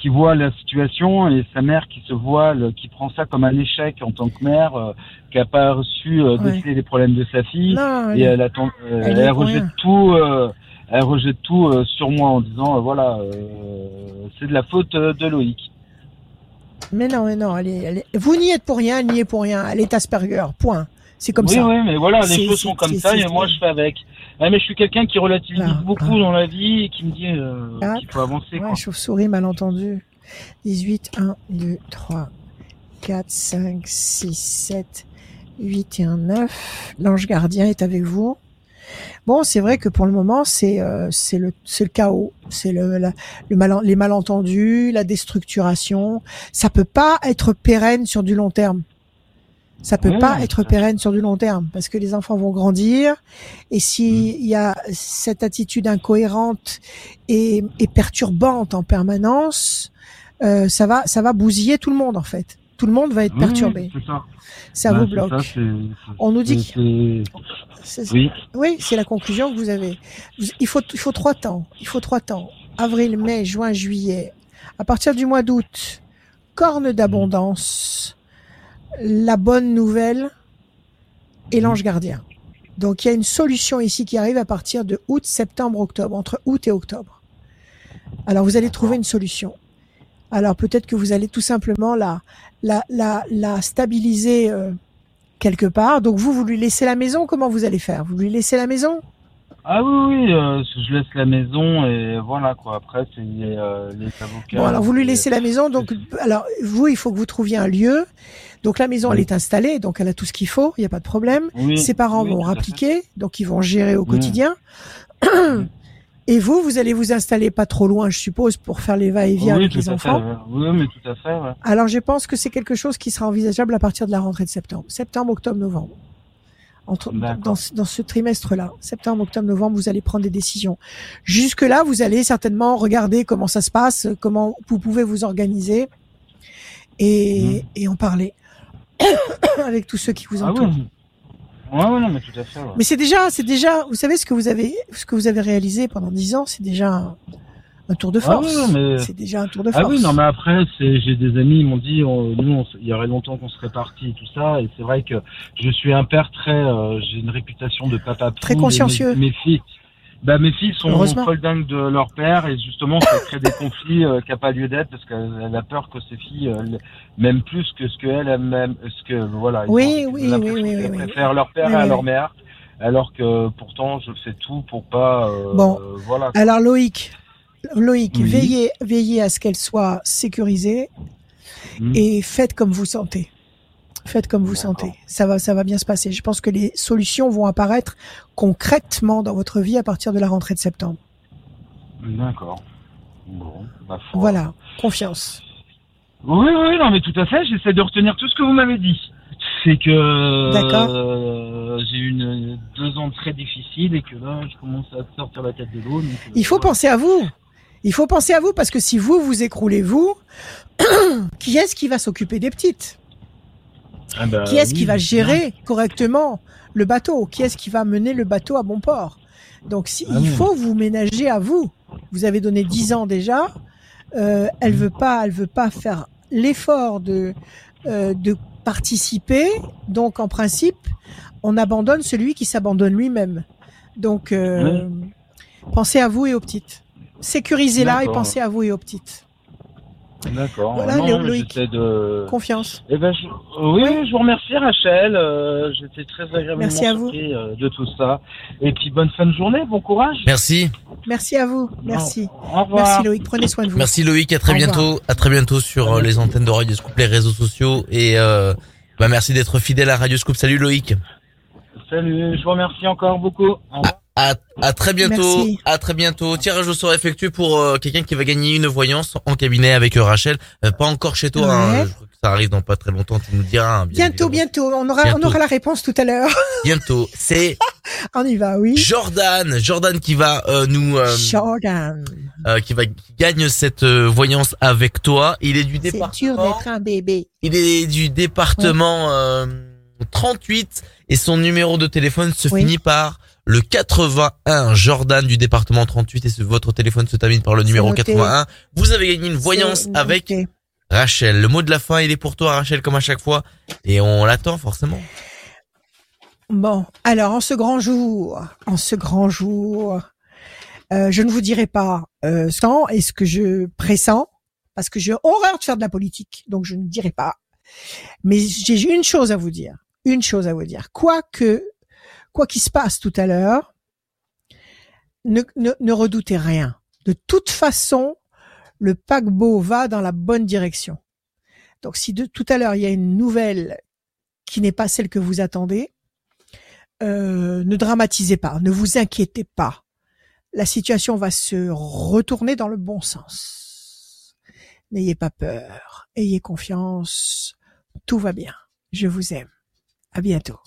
qui voit la situation et sa mère qui se voile, qui prend ça comme un échec en tant que mère, euh, qui a pas reçu euh, déceler les problèmes de sa fille et elle, attend, euh, elle, rejette tout, elle rejette tout sur moi en disant voilà, c'est de la faute de Loïc. Mais non, mais non, allez, vous n'y êtes pour rien, elle n'y est pour rien, elle est Asperger, point. C'est comme ça. Oui, oui, mais voilà, les choses sont comme ça et moi je fais avec. mais je suis quelqu'un qui relativise ah, beaucoup ah. dans la vie et qui me dit euh, qu'il faut avancer. Ouais, chauve-souris, malentendu. 18, 1, 2, 3, 4, 5, 6, 7, 8 et 1, 9. L'ange gardien est avec vous. Bon, c'est vrai que pour le moment, c'est euh, c'est le c'est le chaos, c'est le, le mal, les malentendus, la déstructuration. Ça peut pas être pérenne sur du long terme. Ça peut pas être pérenne sur du long terme parce que les enfants vont grandir et s'il y a cette attitude incohérente et, et perturbante en permanence, euh, ça va ça va bousiller tout le monde en fait. Tout le monde va être perturbé. ça, ça vous bloque. On nous dit que oui, oui c'est la conclusion que vous avez. Il faut il faut trois temps. Il faut trois temps. Avril, mai, juin, juillet. À partir du mois d'août, corne d'abondance la bonne nouvelle et l'ange gardien. Donc il y a une solution ici qui arrive à partir de août, septembre, octobre, entre août et octobre. Alors vous allez trouver une solution. Alors peut-être que vous allez tout simplement la la la, la stabiliser euh, quelque part. Donc vous vous lui laissez la maison. Comment vous allez faire? Vous lui laissez la maison? Ah oui, oui, euh, je laisse la maison et voilà quoi. Après, c'est euh, les avocats. Bon, alors vous lui laissez la maison, donc alors vous, il faut que vous trouviez un lieu Donc la maison, elle est installée, donc elle a tout ce qu'il faut, il n'y a pas de problème. Ses parents vont rappliquer, donc ils vont gérer au quotidien. Et vous, vous allez vous installer pas trop loin, je suppose, pour faire les va-et-vient avec les enfants. Oui, mais tout à fait. Ouais. Alors, je pense que c'est quelque chose qui sera envisageable à partir de la rentrée de septembre, septembre, octobre, novembre. Entre, dans, dans, ce trimestre-là, septembre, octobre, novembre, vous allez prendre des décisions. Jusque-là, vous allez certainement regarder comment ça se passe, comment vous pouvez vous organiser et, mmh. et en parler avec tous ceux qui vous ah entourent. Ouais, ouais, non, mais tout à fait. Mais c'est déjà, c'est déjà, vous savez ce que vous avez, ce que vous avez réalisé pendant dix ans, c'est déjà un, tour de force. Ah mais... C'est déjà un tour de force. Ah oui, non, mais après, c'est, j'ai des amis, ils m'ont dit, nous, il y aurait longtemps qu'on serait partis et tout ça, et c'est vrai que je suis un père très, euh, j'ai une réputation de papa très consciencieux. mes filles, bah, mes filles sont folles dingues de leur père et justement ça crée des conflits euh, qui n'a pas lieu d'être parce qu'elle a peur que ses filles euh, m'aiment plus que ce qu'elle aime, ce que voilà. Oui, oui, oui, oui, oui, préfèrent leur père à leur mère, alors que pourtant je fais tout pour pas. Euh, bon, voilà. Alors Loïc, Loïc, veillez, veillez à ce qu'elle soit sécurisée hmm. et faites comme vous sentez. Faites comme vous sentez. Ça va, ça va bien se passer. Je pense que les solutions vont apparaître concrètement dans votre vie à partir de la rentrée de septembre. D'accord. Bon, Voilà, confiance. Oui, oui, non, mais tout à fait. J'essaie de retenir tout ce que vous m'avez dit. C'est que euh, j'ai eu deux ans très difficiles et que là, je commence à sortir la tête de l'eau. Euh, Il faut penser à vous. Il faut penser à vous parce que si vous vous écroulez vous, qui est-ce qui va s'occuper des petites? Ah bah qui est-ce qui va gérer correctement le bateau? Qui est-ce qui va mener le bateau à bon port? Donc, si, ah il faut vous ménager à vous. Vous avez donné 10 ans déjà. Euh, elle veut pas, elle veut pas faire l'effort de euh, de participer. Donc, en principe, on abandonne celui qui s'abandonne lui-même. Donc, euh, pensez à vous et aux petites. Sécurisez-la et pensez à vous et aux petites. D'accord. Voilà, Loïc. De... Confiance. Eh ben, oui, je vous remercie Rachel. Euh, j'étais très agréablement Merci à vous. Euh, de tout ça. Et puis bonne fin de journée, bon courage. Merci. Merci à vous. Merci. Au revoir. Merci Loïc. Prenez soin de vous. Merci Loïc. À très bientôt. À très bientôt sur euh, les antennes de Radio Scoop, les réseaux sociaux. Et bah, merci d'être fidèle à Radio Scoop. Salut Loïc. Salut. Je vous remercie encore beaucoup. Au revoir. À, à, très bientôt. À très bientôt. Tirage au sort effectué pour euh, quelqu'un qui va gagner une voyance en cabinet avec euh, Rachel. Euh, pas encore chez toi. Hein. je crois que ça arrive dans pas très longtemps. Tu nous diras. Hein, bientôt, bientôt. On aura, on aura la réponse tout à l'heure. bientôt. C'est. on y va, oui. Jordan, Jordan qui va nous. Jordan. qui va qui gagne cette voyance avec toi. Il est du département. C'est dur d'être un bébé. Il est du département 38 et son numéro de téléphone se finit par le 81 Jordan du département 38 et votre téléphone se termine par le numéro 81. Vous avez gagné une voyance avec Rachel. Le mot de la fin, il est pour toi Rachel comme à chaque fois et on l'attend forcément. Bon, alors en ce grand jour, en ce grand jour, euh, je ne vous dirai pas euh, quand et ce que je pressens parce que j'ai horreur de faire de la politique, donc je ne dirai pas. Mais j'ai une chose à vous dire, une chose à vous dire. Quoi que quoi qu'il se passe tout à l'heure, ne, redoutez rien. De toute façon, le paquebot va dans la bonne direction. Donc si de tout à l'heure il y a une nouvelle qui n'est pas celle que vous attendez, euh, ne dramatisez pas, ne vous inquiétez pas. La situation va se retourner dans le bon sens. N'ayez pas peur, ayez confiance, tout va bien. Je vous aime. À bientôt.